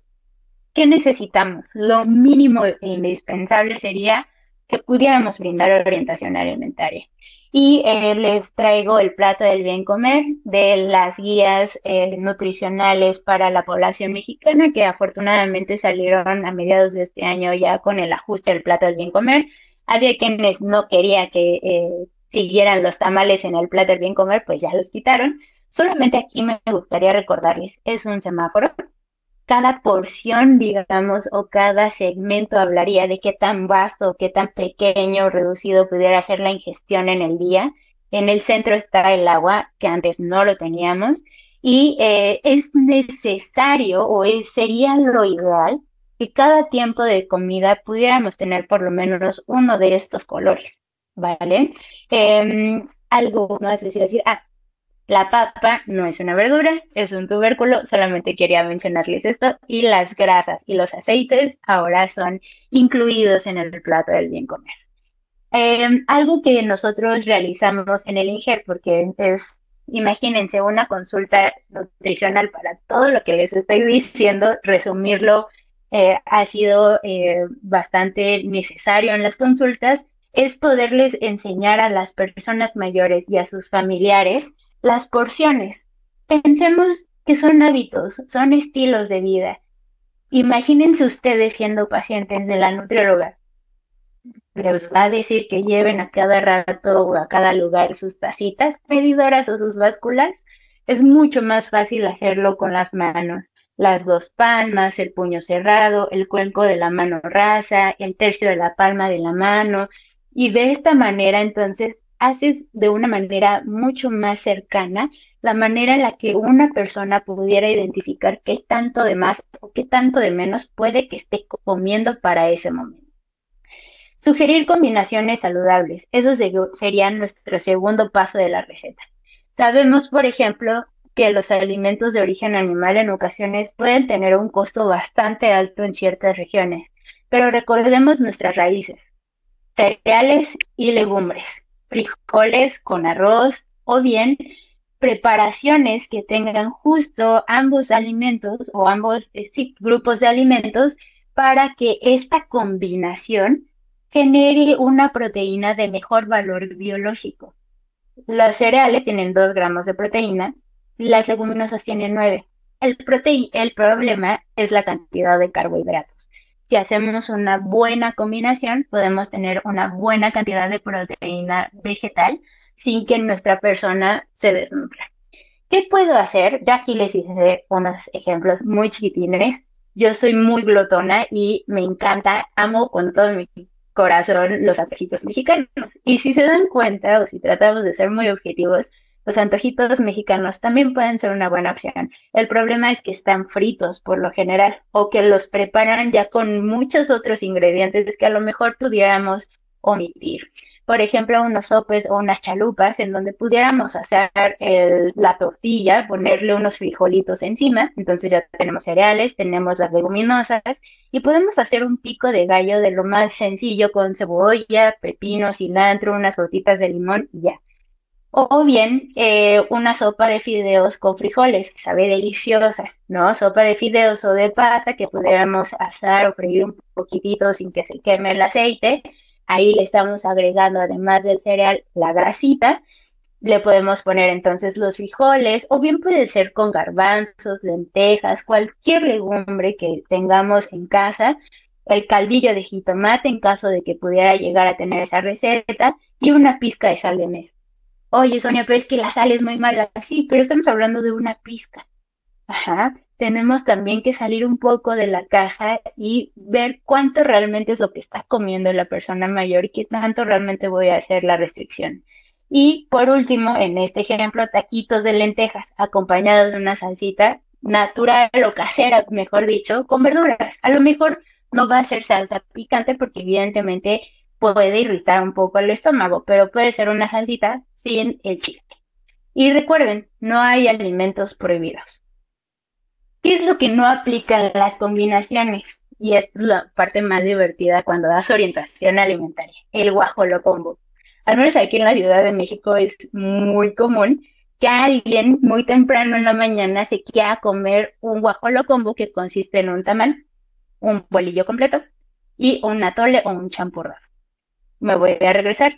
¿qué necesitamos? Lo mínimo e indispensable sería que pudiéramos brindar orientación alimentaria. Y eh, les traigo el plato del bien comer de las guías eh, nutricionales para la población mexicana que afortunadamente salieron a mediados de este año ya con el ajuste del plato del bien comer había quienes no quería que eh, siguieran los tamales en el plato del bien comer, pues ya los quitaron. Solamente aquí me gustaría recordarles, es un semáforo. Cada porción, digamos, o cada segmento hablaría de qué tan vasto qué tan pequeño reducido pudiera ser la ingestión en el día. En el centro está el agua, que antes no lo teníamos, y eh, es necesario o sería lo ideal que cada tiempo de comida pudiéramos tener por lo menos uno de estos colores, ¿vale? Em, algo es decir, decir, ah, la papa no es una verdura, es un tubérculo, solamente quería mencionarles esto, y las grasas y los aceites ahora son incluidos en el plato del bien comer. Em, algo que nosotros realizamos en el INGER, porque es, imagínense, una consulta nutricional para todo lo que les estoy diciendo, resumirlo eh, ha sido eh, bastante necesario en las consultas es poderles enseñar a las personas mayores y a sus familiares las porciones. Pensemos que son hábitos, son estilos de vida. Imagínense ustedes siendo pacientes de la nutrióloga. Les va a decir que lleven a cada rato o a cada lugar sus tacitas medidoras o sus básculas. Es mucho más fácil hacerlo con las manos las dos palmas, el puño cerrado, el cuenco de la mano rasa, el tercio de la palma de la mano. Y de esta manera, entonces, haces de una manera mucho más cercana la manera en la que una persona pudiera identificar qué tanto de más o qué tanto de menos puede que esté comiendo para ese momento. Sugerir combinaciones saludables. Eso sería nuestro segundo paso de la receta. Sabemos, por ejemplo, que los alimentos de origen animal en ocasiones pueden tener un costo bastante alto en ciertas regiones, pero recordemos nuestras raíces, cereales y legumbres, frijoles con arroz o bien preparaciones que tengan justo ambos alimentos o ambos eh, grupos de alimentos para que esta combinación genere una proteína de mejor valor biológico. Los cereales tienen 2 gramos de proteína las leguminosas tienen 9. El, el problema es la cantidad de carbohidratos. Si hacemos una buena combinación, podemos tener una buena cantidad de proteína vegetal sin que nuestra persona se desnutra. ¿Qué puedo hacer? Ya aquí les hice unos ejemplos muy chiquitines. Yo soy muy glotona y me encanta, amo con todo mi corazón los antojitos mexicanos. Y si se dan cuenta, o si tratamos de ser muy objetivos, los antojitos mexicanos también pueden ser una buena opción. El problema es que están fritos por lo general o que los preparan ya con muchos otros ingredientes que a lo mejor pudiéramos omitir. Por ejemplo, unos sopes o unas chalupas en donde pudiéramos hacer la tortilla, ponerle unos frijolitos encima. Entonces ya tenemos cereales, tenemos las leguminosas y podemos hacer un pico de gallo de lo más sencillo con cebolla, pepino, cilantro, unas gotitas de limón y ya o bien eh, una sopa de fideos con frijoles, que sabe deliciosa, ¿no? Sopa de fideos o de pasta que pudiéramos asar o freír un poquitito sin que se queme el aceite. Ahí le estamos agregando, además del cereal, la grasita. Le podemos poner entonces los frijoles, o bien puede ser con garbanzos, lentejas, cualquier legumbre que tengamos en casa, el caldillo de jitomate en caso de que pudiera llegar a tener esa receta, y una pizca de sal de mesa oye Sonia, pero es que la sal es muy mala. Sí, pero estamos hablando de una pizca. Ajá. Tenemos también que salir un poco de la caja y ver cuánto realmente es lo que está comiendo la persona mayor y qué tanto realmente voy a hacer la restricción. Y por último, en este ejemplo, taquitos de lentejas acompañados de una salsita natural o casera, mejor dicho, con verduras. A lo mejor no va a ser salsa picante porque evidentemente puede irritar un poco el estómago, pero puede ser una salsita sin el chile. Y recuerden, no hay alimentos prohibidos. ¿Qué es lo que no aplican las combinaciones? Y es la parte más divertida cuando das orientación alimentaria, el guajolo combo. Al menos aquí en la Ciudad de México es muy común que alguien muy temprano en la mañana se quiera comer un guajolo combo que consiste en un tamal, un bolillo completo y un atole o un champurrado me voy a regresar.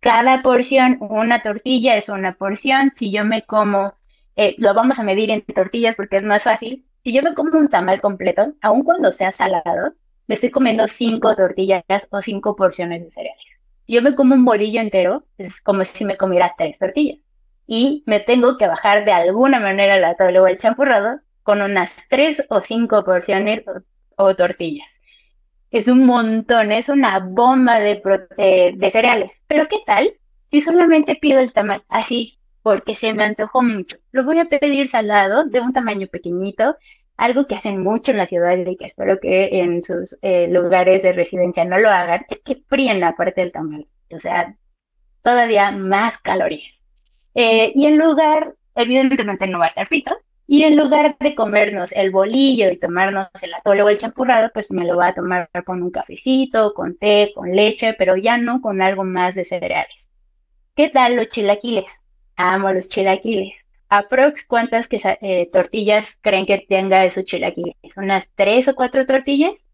Cada porción, una tortilla es una porción. Si yo me como, eh, lo vamos a medir en tortillas porque es más fácil. Si yo me como un tamal completo, aun cuando sea salado, me estoy comiendo cinco tortillas o cinco porciones de cereales. Si yo me como un bolillo entero, es como si me comiera tres tortillas. Y me tengo que bajar de alguna manera la tabla o el champurrado con unas tres o cinco porciones o tortillas es un montón, es una bomba de, de cereales. Pero ¿qué tal si solamente pido el tamal así? Porque se me antojó mucho. Lo voy a pedir salado, de un tamaño pequeñito, algo que hacen mucho en la ciudad y que espero que en sus eh, lugares de residencia no lo hagan, es que fríen la parte del tamal. O sea, todavía más calorías. Eh, y en lugar, evidentemente no va a estar frito, y en lugar de comernos el bolillo y tomarnos el atole o el champurrado, pues me lo voy a tomar con un cafecito, con té, con leche, pero ya no con algo más de cereales. ¿Qué tal los chilaquiles? Amo los chilaquiles. Aprox, ¿cuántas eh, tortillas creen que tenga esos chilaquiles? ¿Unas tres o cuatro tortillas?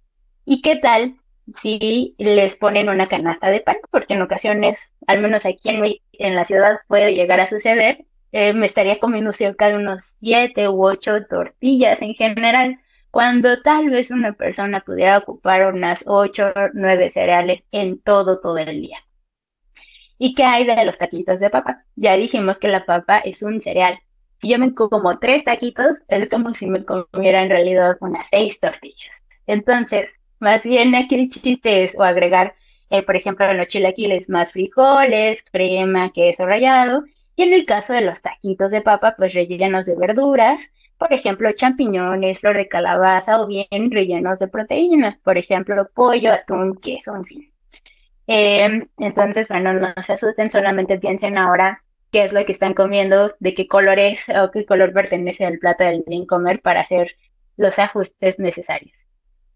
¿Y qué tal si les ponen una canasta de pan? Porque en ocasiones, al menos aquí en la ciudad, puede llegar a suceder eh, me estaría comiendo cerca de unos siete u ocho tortillas en general, cuando tal vez una persona pudiera ocupar unas ocho o nueve cereales en todo, todo el día. ¿Y qué hay de los taquitos de papa? Ya dijimos que la papa es un cereal. Si yo me como tres taquitos, es como si me comiera en realidad unas seis tortillas. Entonces, más bien aquí el chiste es o agregar, eh, por ejemplo, en los chilaquiles más frijoles, crema, queso rallado y en el caso de los taquitos de papa, pues rellenos de verduras, por ejemplo, champiñones, flor de calabaza o bien rellenos de proteínas, por ejemplo, pollo, atún, queso, en fin. Em, entonces, bueno, no se asusten, solamente piensen ahora qué es lo que están comiendo, de qué color es o qué color pertenece al plato del bien comer para hacer los ajustes necesarios.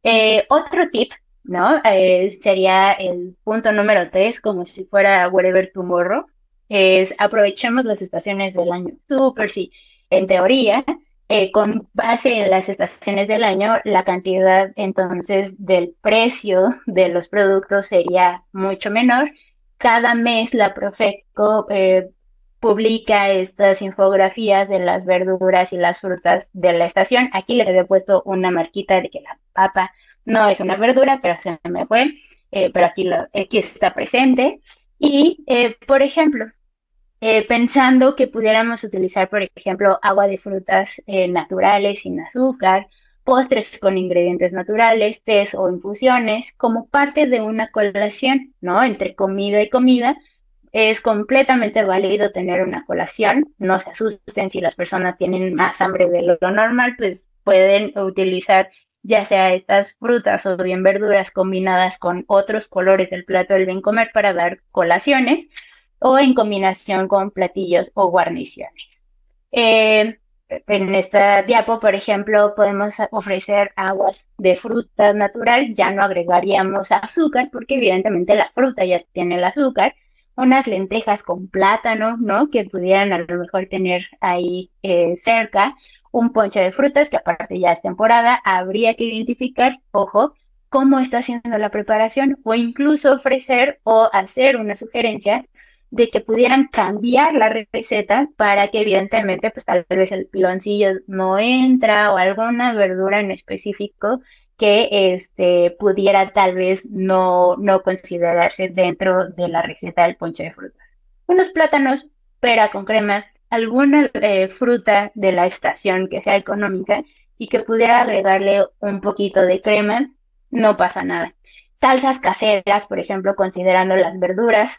Eh, otro tip, ¿no? Eh, sería el punto número tres, como si fuera whatever tomorrow es aprovechemos las estaciones del año. Súper sí. En teoría, eh, con base en las estaciones del año, la cantidad entonces del precio de los productos sería mucho menor. Cada mes la Profeco eh, publica estas infografías de las verduras y las frutas de la estación. Aquí le he puesto una marquita de que la papa no es una verdura, pero se me fue, eh, pero aquí, lo, aquí está presente. Y, por ejemplo, eh, pensando que pudiéramos utilizar, por ejemplo, agua de frutas eh, naturales sin azúcar postres con ingredientes naturales, tés o infusiones, como parte de una colación, ¿no? Entre comida y comida. Es completamente válido tener una colación. No se asusten si las personas tienen más hambre de lo normal, pues pueden utilizar ya sea estas frutas o bien verduras combinadas con otros colores del plato del bien comer para dar colaciones o en combinación con platillos o guarniciones. Eh, en esta diapo, por ejemplo, podemos ofrecer aguas de fruta natural, ya no agregaríamos azúcar porque evidentemente la fruta ya tiene el azúcar, unas lentejas con plátano, ¿no? Que pudieran a lo mejor tener ahí eh, cerca, un ponche de frutas, que aparte ya es temporada, habría que identificar, ojo, cómo está haciendo la preparación o incluso ofrecer o hacer una sugerencia de que pudieran cambiar la receta para que evidentemente pues tal vez el piloncillo no entra o alguna verdura en específico que este pudiera tal vez no, no considerarse dentro de la receta del ponche de frutas. Unos plátanos, pera con crema, alguna eh, fruta de la estación que sea económica y que pudiera agregarle un poquito de crema, no pasa nada. Salsas caseras, por ejemplo, considerando las verduras,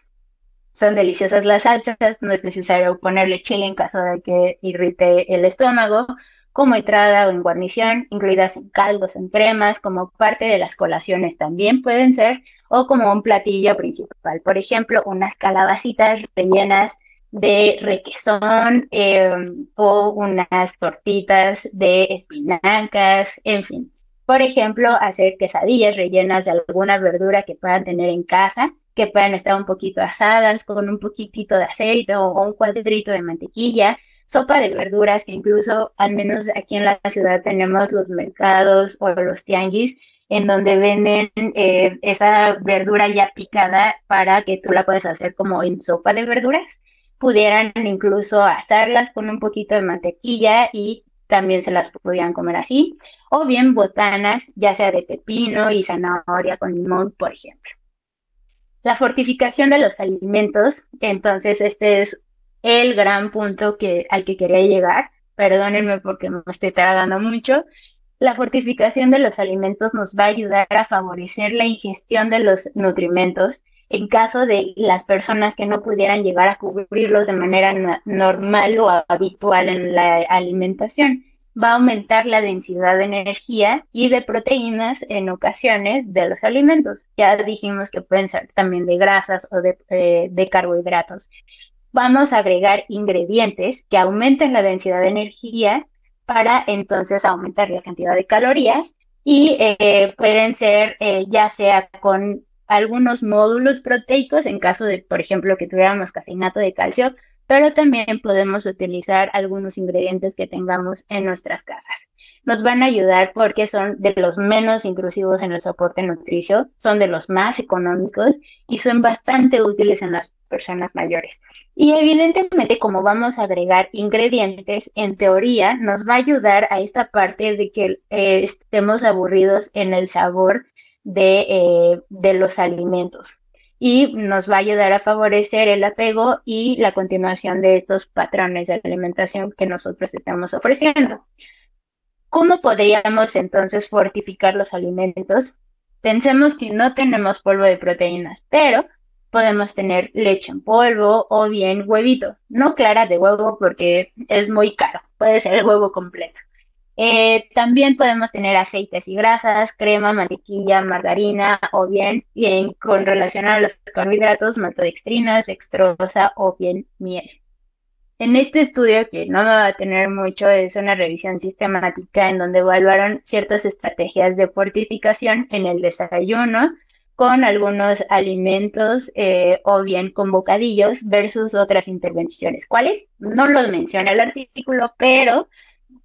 son deliciosas las salsas, no es necesario ponerle chile en caso de que irrite el estómago, como entrada o en guarnición, incluidas en caldos, en cremas, como parte de las colaciones también pueden ser, o como un platillo principal. Por ejemplo, unas calabacitas rellenas de requesón em, o unas tortitas de espinacas, en fin. Por ejemplo, hacer quesadillas rellenas de alguna verdura que puedan tener en casa, que puedan estar un poquito asadas con un poquitito de aceite o, un cuadrito de mantequilla, sopa de verduras, que incluso al menos aquí en la ciudad tenemos los mercados o los tianguis en donde venden eh, esa verdura ya picada para que tú la puedas hacer como en sopa de verduras pudieran incluso asarlas con un poquito de mantequilla y también se las podían comer así, o bien botanas, ya sea de pepino y zanahoria con limón, por ejemplo. La fortificación de los alimentos, entonces este es el gran punto que, al que quería llegar, perdónenme porque me estoy tragando mucho, la fortificación de los alimentos nos va a ayudar a favorecer la ingestión de los nutrimentos en caso de las personas que no pudieran llegar a cubrirlos de manera normal o habitual en la alimentación. Va a aumentar la densidad de energía y de proteínas en ocasiones de los alimentos. Ya dijimos que pueden ser también de grasas o de, eh, carbohidratos. Vamos a agregar ingredientes que aumenten la densidad de energía para entonces aumentar la cantidad de calorías y eh, pueden ser eh, ya sea con algunos módulos proteicos en caso de, por ejemplo, que tuviéramos caseinato de calcio, pero también podemos utilizar algunos ingredientes que tengamos en nuestras casas. Nos van a ayudar porque son de los menos intrusivos en el soporte nutricio, son de los más económicos y son bastante útiles en las personas mayores. Y evidentemente, como vamos a agregar ingredientes, en teoría nos va a ayudar a esta parte de que eh, estemos aburridos en el sabor de, eh, de los alimentos y nos va a ayudar a favorecer el apego y la continuación de estos patrones de alimentación que nosotros estamos ofreciendo. ¿Cómo podríamos entonces fortificar los alimentos? Pensemos que no tenemos polvo de proteínas, pero podemos tener leche en polvo o bien huevito, no claras de huevo porque es muy caro, puede ser el huevo completo. Eh, también podemos tener aceites y grasas, crema, mantequilla, margarina o bien, con relación a los carbohidratos, maltodextrinas, dextrosa o bien miel. En este estudio, que no me va a tener mucho, es una revisión sistemática en donde evaluaron ciertas estrategias de fortificación en el desayuno con algunos alimentos eh, o bien con bocadillos versus otras intervenciones. ¿Cuáles? No los menciona el artículo, pero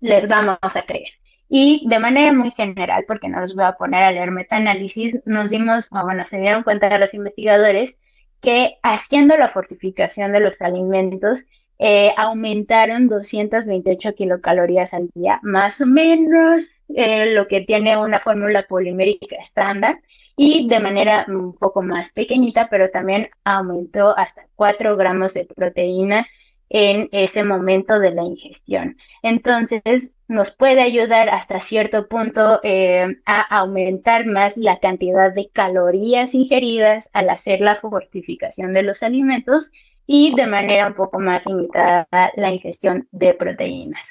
les vamos a creer. Y de manera muy general, porque no los voy a poner a leer metaanálisis, nos dimos, bueno, se dieron cuenta de los investigadores que haciendo la fortificación de los alimentos, eh, aumentaron 228 kilocalorías al día, más o menos eh, lo que tiene una fórmula polimérica estándar, y de manera un poco más pequeñita, pero también aumentó hasta 4 gramos de proteína en ese momento de la ingestión. Entonces, nos puede ayudar hasta cierto punto eh, a aumentar más la cantidad de calorías ingeridas al hacer la fortificación de los alimentos y de manera un poco más limitada la ingestión de proteínas.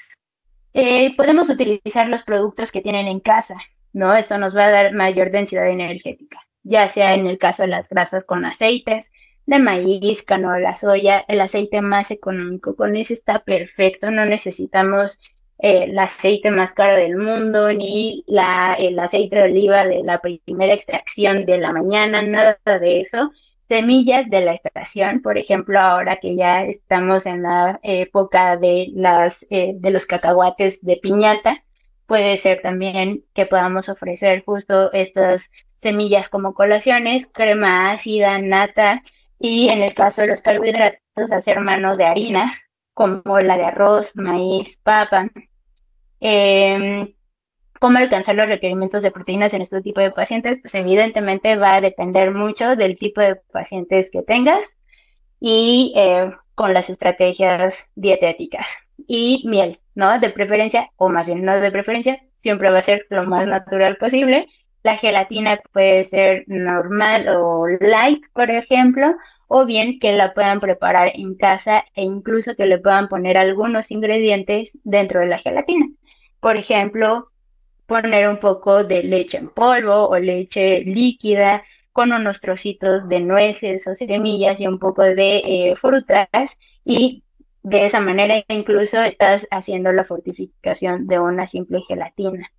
Eh, podemos utilizar los productos que tienen en casa, ¿no? Esto nos va a dar mayor densidad energética, ya sea en el caso de las grasas con aceites, de maíz, canola, soya, el aceite más económico. Con ese está perfecto, no necesitamos eh, el aceite más caro del mundo, ni la, el aceite de oliva de la primera extracción de la mañana, nada de eso. Semillas de la estación, por ejemplo, ahora que ya estamos en la época de, las, eh, de los cacahuates de piñata, puede ser también que podamos ofrecer justo estas semillas como colaciones, crema ácida, nata, y en el caso de los carbohidratos, hacer mano de harinas, como la de arroz, maíz, papa. Eh, ¿Cómo alcanzar los requerimientos de proteínas en este tipo de pacientes? Pues evidentemente va a depender mucho del tipo de pacientes que tengas y eh, con las estrategias dietéticas. Y miel, ¿no? De preferencia, o más bien no de preferencia, siempre va a ser lo más natural posible la gelatina puede ser normal o light, por ejemplo, o bien que la puedan preparar en casa e incluso que le puedan poner algunos ingredientes dentro de la gelatina. Por ejemplo, poner un poco de leche en polvo o leche líquida con unos trocitos de nueces o semillas y un poco de eh, frutas y de esa manera incluso estás haciendo la fortificación de una simple gelatina.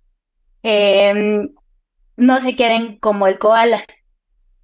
Em, no se queden como el koala.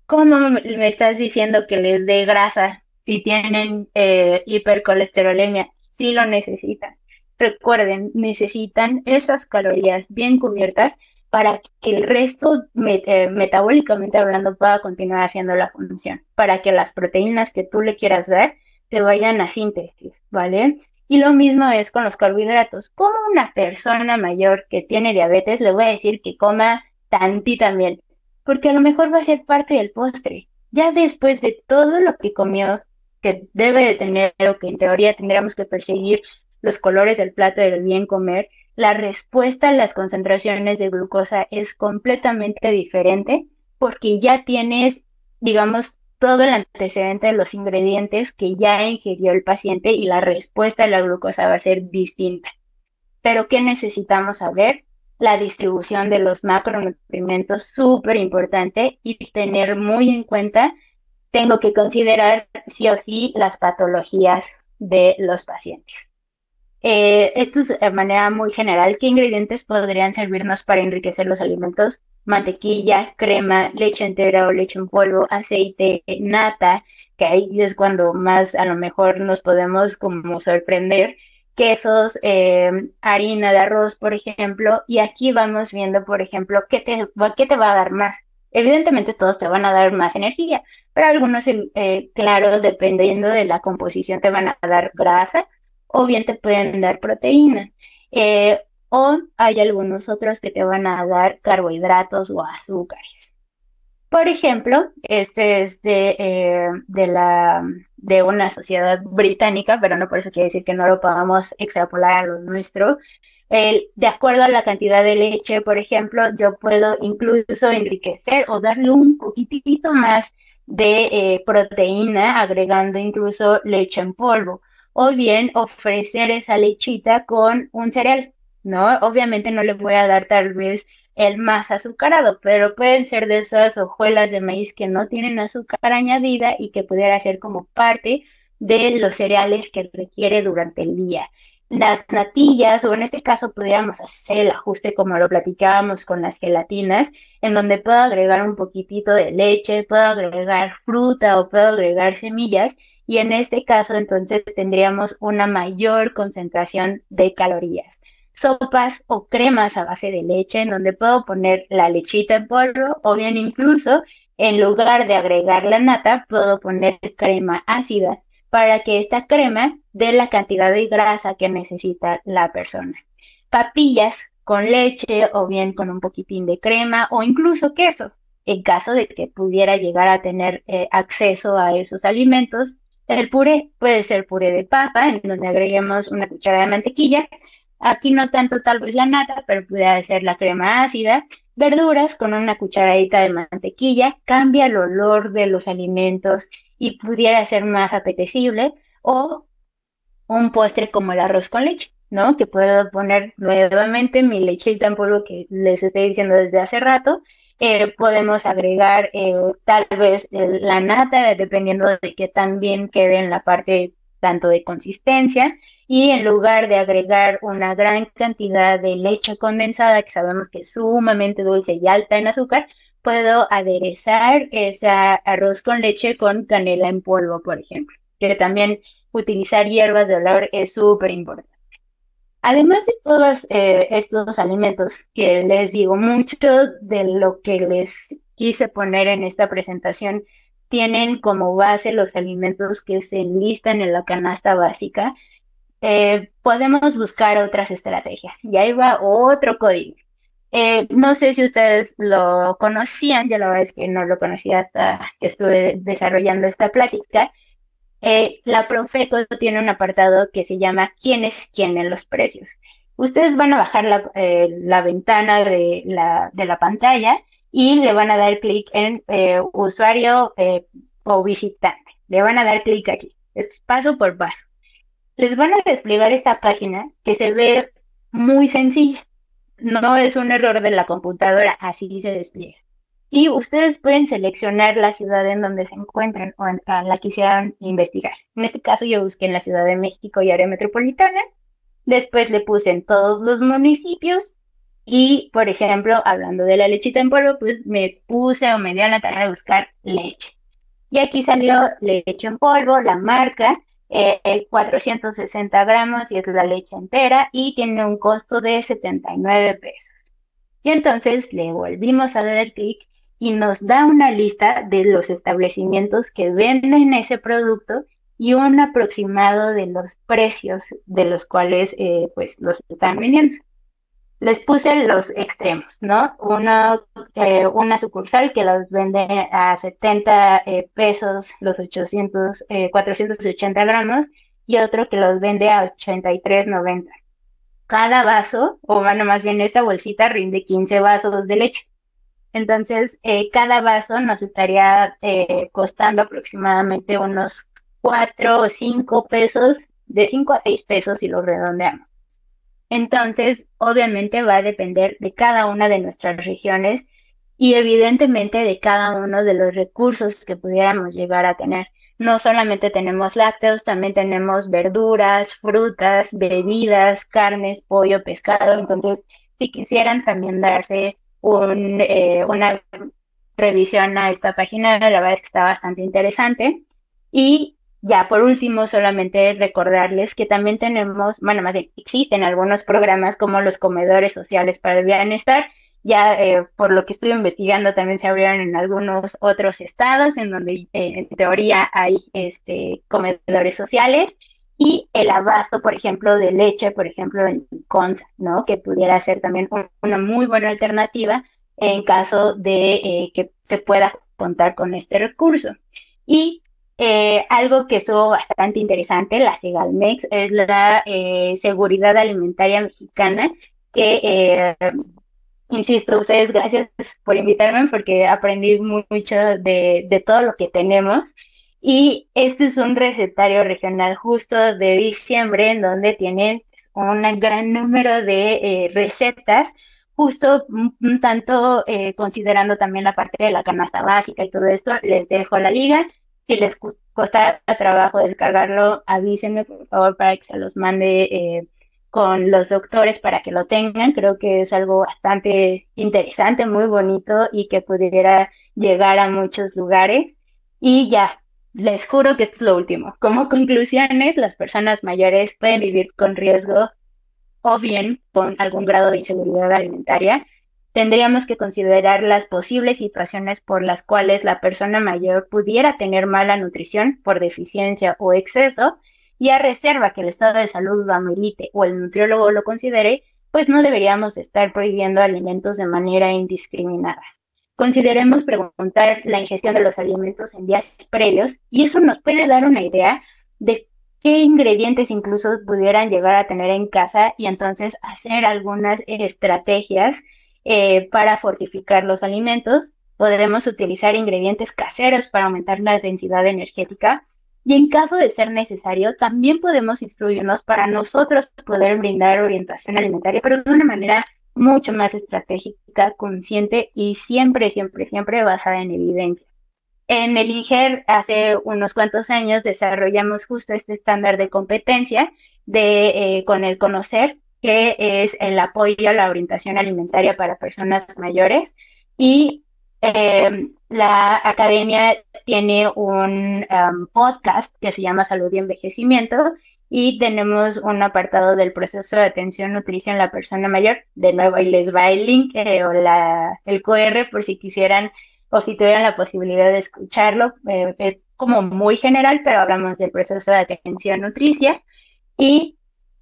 ¿Cómo me estás diciendo que les dé grasa si tienen eh, hipercolesterolemia? Si lo necesitan. Recuerden, necesitan esas calorías bien cubiertas para que el resto, eh, metabólicamente hablando, pueda continuar haciendo la función, para que las proteínas que tú le quieras dar se vayan a síntesis, ¿vale? Y lo mismo es con los carbohidratos. Como una persona mayor que tiene diabetes, le voy a decir que coma tantita miel, porque a lo mejor va a ser parte del postre. Ya después de todo lo que comió, que debe de tener o que en teoría tendríamos que perseguir los colores del plato del bien comer, la respuesta a las concentraciones de glucosa es completamente diferente porque ya tienes, digamos, todo el antecedente de los ingredientes que ya ingirió el paciente y la respuesta a la glucosa va a ser distinta. Pero ¿qué necesitamos saber? La distribución de los macronutrientes súper importante y tener muy en cuenta, tengo que considerar sí o sí las patologías de los pacientes. Eh, esto es de manera muy general. ¿Qué ingredientes podrían servirnos para enriquecer los alimentos? Mantequilla, crema, leche entera o leche en polvo, aceite, nata, que ahí es cuando más a lo mejor nos podemos como sorprender quesos, eh, harina de arroz, por ejemplo, y aquí vamos viendo, por ejemplo, qué te, qué te va a dar más. Evidentemente todos te van a dar más energía, pero algunos, eh, claro, dependiendo de la composición, te van a dar grasa o bien te pueden dar proteína. Eh, o hay algunos otros que te van a dar carbohidratos o azúcares. Por ejemplo, este es de, de, la, de una sociedad británica, pero no por eso quiere decir que no lo podamos extrapolar a lo nuestro. de acuerdo a la cantidad de leche, por ejemplo, yo puedo incluso enriquecer o darle un poquitito más de eh, proteína, agregando incluso leche en polvo, o bien ofrecer esa lechita con un cereal, ¿no? Obviamente no le voy a dar tal vez el más azucarado, pero pueden ser de esas hojuelas de maíz que no tienen azúcar añadida y que pudiera ser como parte de los cereales que requiere durante el día. Las natillas, o en este caso podríamos hacer el ajuste como lo platicábamos con las gelatinas, en donde puedo agregar un poquitito de leche, puedo agregar fruta o puedo agregar semillas, y en este caso entonces tendríamos una mayor concentración de calorías sopas o cremas a base de leche en donde puedo poner la lechita en polvo o bien incluso en lugar de agregar la nata puedo poner crema ácida para que esta crema dé la cantidad de grasa que necesita la persona. Papillas con leche o bien con un poquitín de crema o incluso queso. En caso de que pudiera llegar a tener eh, acceso a esos alimentos, El puré puede ser puré de papa, en donde agreguemos una cucharada de mantequilla. Aquí no tanto tal vez la nata, pero puede ser la crema ácida. Verduras con una cucharadita de mantequilla cambia el olor de los alimentos y pudiera ser más apetecible. O un postre como el arroz con leche, ¿no? Que puedo poner nuevamente mi lechita en polvo que les estoy diciendo desde hace rato eh, podemos agregar eh, tal vez la nata, dependiendo de que también quede en la parte tanto de consistencia. Y en lugar de agregar una gran cantidad de leche condensada, que sabemos que es sumamente dulce y alta en azúcar, puedo aderezar ese arroz con leche con canela en polvo, por ejemplo. Que también utilizar hierbas de olor es súper importante. Además de todos eh, estos alimentos que les digo, mucho de lo que les quise poner en esta presentación tienen como base los alimentos que se enlistan en la canasta básica. Eh, podemos buscar otras estrategias. Y ahí va otro código. Eh, no sé si ustedes lo conocían, yo la verdad es que no lo conocía hasta que estuve desarrollando esta plática, eh, la Profeco tiene un apartado que se llama ¿Quién es quién en los precios? Ustedes van a bajar la, eh, ventana de la, de la, pantalla y le van a dar clic en eh, usuario o visitante. Le van a dar clic aquí. Es paso por paso. Les van a desplegar esta página que se ve muy sencilla. No es un error de la computadora, así se despliega. Y ustedes pueden seleccionar la ciudad en donde se encuentran o en, la quisieran investigar. En este caso yo busqué en la Ciudad de México y área metropolitana. Después le puse en todos los municipios y, por ejemplo, hablando de la lechita en polvo, pues me puse o me dio la tarea de buscar leche. Y aquí salió leche en polvo, la marca, eh, 460 gramos y es la leche entera y tiene un costo de 79 pesos. Y entonces le volvimos a dar clic y nos da una lista de los establecimientos que venden ese producto y un aproximado de los precios de los cuales eh, pues los están vendiendo. Les puse los extremos, ¿no? Una, eh, una sucursal que los vende a 70 eh, pesos los 800, 480 gramos y otro que los vende a 83.90. Cada vaso, o bueno, más bien esta bolsita rinde 15 vasos de leche. Entonces, eh, cada vaso nos estaría eh, costando aproximadamente unos 4 o 5 pesos, de 5 a 6 pesos si lo redondeamos. Entonces, obviamente va a depender de cada una de nuestras regiones y evidentemente de cada uno de los recursos que pudiéramos llegar a tener. No solamente tenemos lácteos, también tenemos verduras, frutas, bebidas, carnes, pollo, pescado. Entonces, si quisieran también darse eh, una revisión a esta página, la verdad es que está bastante interesante. Y ya por último, solamente recordarles que también tenemos, bueno, más bien existen algunos programas como los comedores sociales para el bienestar. Ya eh, por lo que estuve investigando también se abrieron en algunos otros estados en donde eh, en teoría hay este, comedores sociales y el abasto, por ejemplo, de leche, por ejemplo, en Conza, ¿no? Que pudiera ser también una muy buena alternativa en caso de eh, que se pueda contar con este recurso. Y eh, algo que es bastante interesante, la Segalmex, es la eh, seguridad alimentaria mexicana, que, insisto, ustedes gracias por invitarme porque aprendí mucho de, de todo lo que tenemos y este es un recetario regional justo de diciembre en donde tienen un gran número de eh, recetas, justo un, tanto eh, considerando también la parte de la canasta básica y todo esto. Les dejo la liga. Si les cuesta trabajo descargarlo, avísenme por favor para que se los mande eh, con los doctores para que lo tengan. Creo que es algo bastante interesante, muy bonito y que pudiera llegar a muchos lugares. Y ya, les juro que esto es lo último. Como conclusiones, las personas mayores pueden vivir con riesgo o bien con algún grado de inseguridad alimentaria. Tendríamos que considerar las posibles situaciones por las cuales la persona mayor pudiera tener mala nutrición por deficiencia o exceso y a reserva que el estado de salud lo amerite o el nutriólogo lo considere, pues no deberíamos estar prohibiendo alimentos de manera indiscriminada. Consideremos preguntar la ingestión de los alimentos en días previos y eso nos puede dar una idea de qué ingredientes incluso pudieran llegar a tener en casa y entonces hacer algunas estrategias eh, para fortificar los alimentos. Podremos utilizar ingredientes caseros para aumentar la densidad energética y en caso de ser necesario, también podemos instruirnos para nosotros poder brindar orientación alimentaria, pero de una manera mucho más estratégica, consciente y siempre, siempre, siempre basada en evidencia. En el IGER hace unos cuantos años desarrollamos justo este estándar de competencia de, eh, con el conocer, que es el apoyo a la orientación alimentaria para personas mayores. Y eh, la academia tiene un um, podcast que se llama Salud y Envejecimiento y tenemos un apartado del proceso de atención nutrición en la persona mayor. De nuevo ahí les va el link eh, o la, el QR por si quisieran o si tuvieran la posibilidad de escucharlo. Eh, es como muy general, pero hablamos del proceso de atención nutricia. Y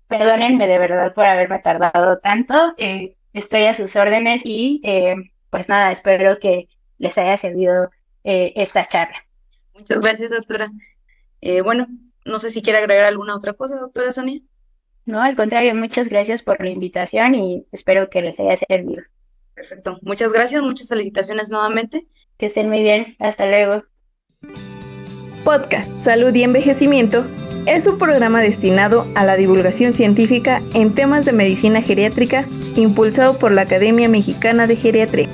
perdónenme de verdad por haberme tardado tanto. Eh, estoy a sus órdenes y eh, pues nada, espero que les haya servido esta charla. Muchas gracias, doctora. bueno, no sé si quiere agregar alguna otra cosa, doctora Sonia. No, al contrario, muchas gracias por la invitación y espero que les haya servido. Perfecto. Muchas gracias, muchas felicitaciones nuevamente. Que estén muy bien. Hasta luego. Podcast Salud y Envejecimiento es un programa destinado a la divulgación científica en temas de medicina geriátrica impulsado por la Academia Mexicana de Geriatría.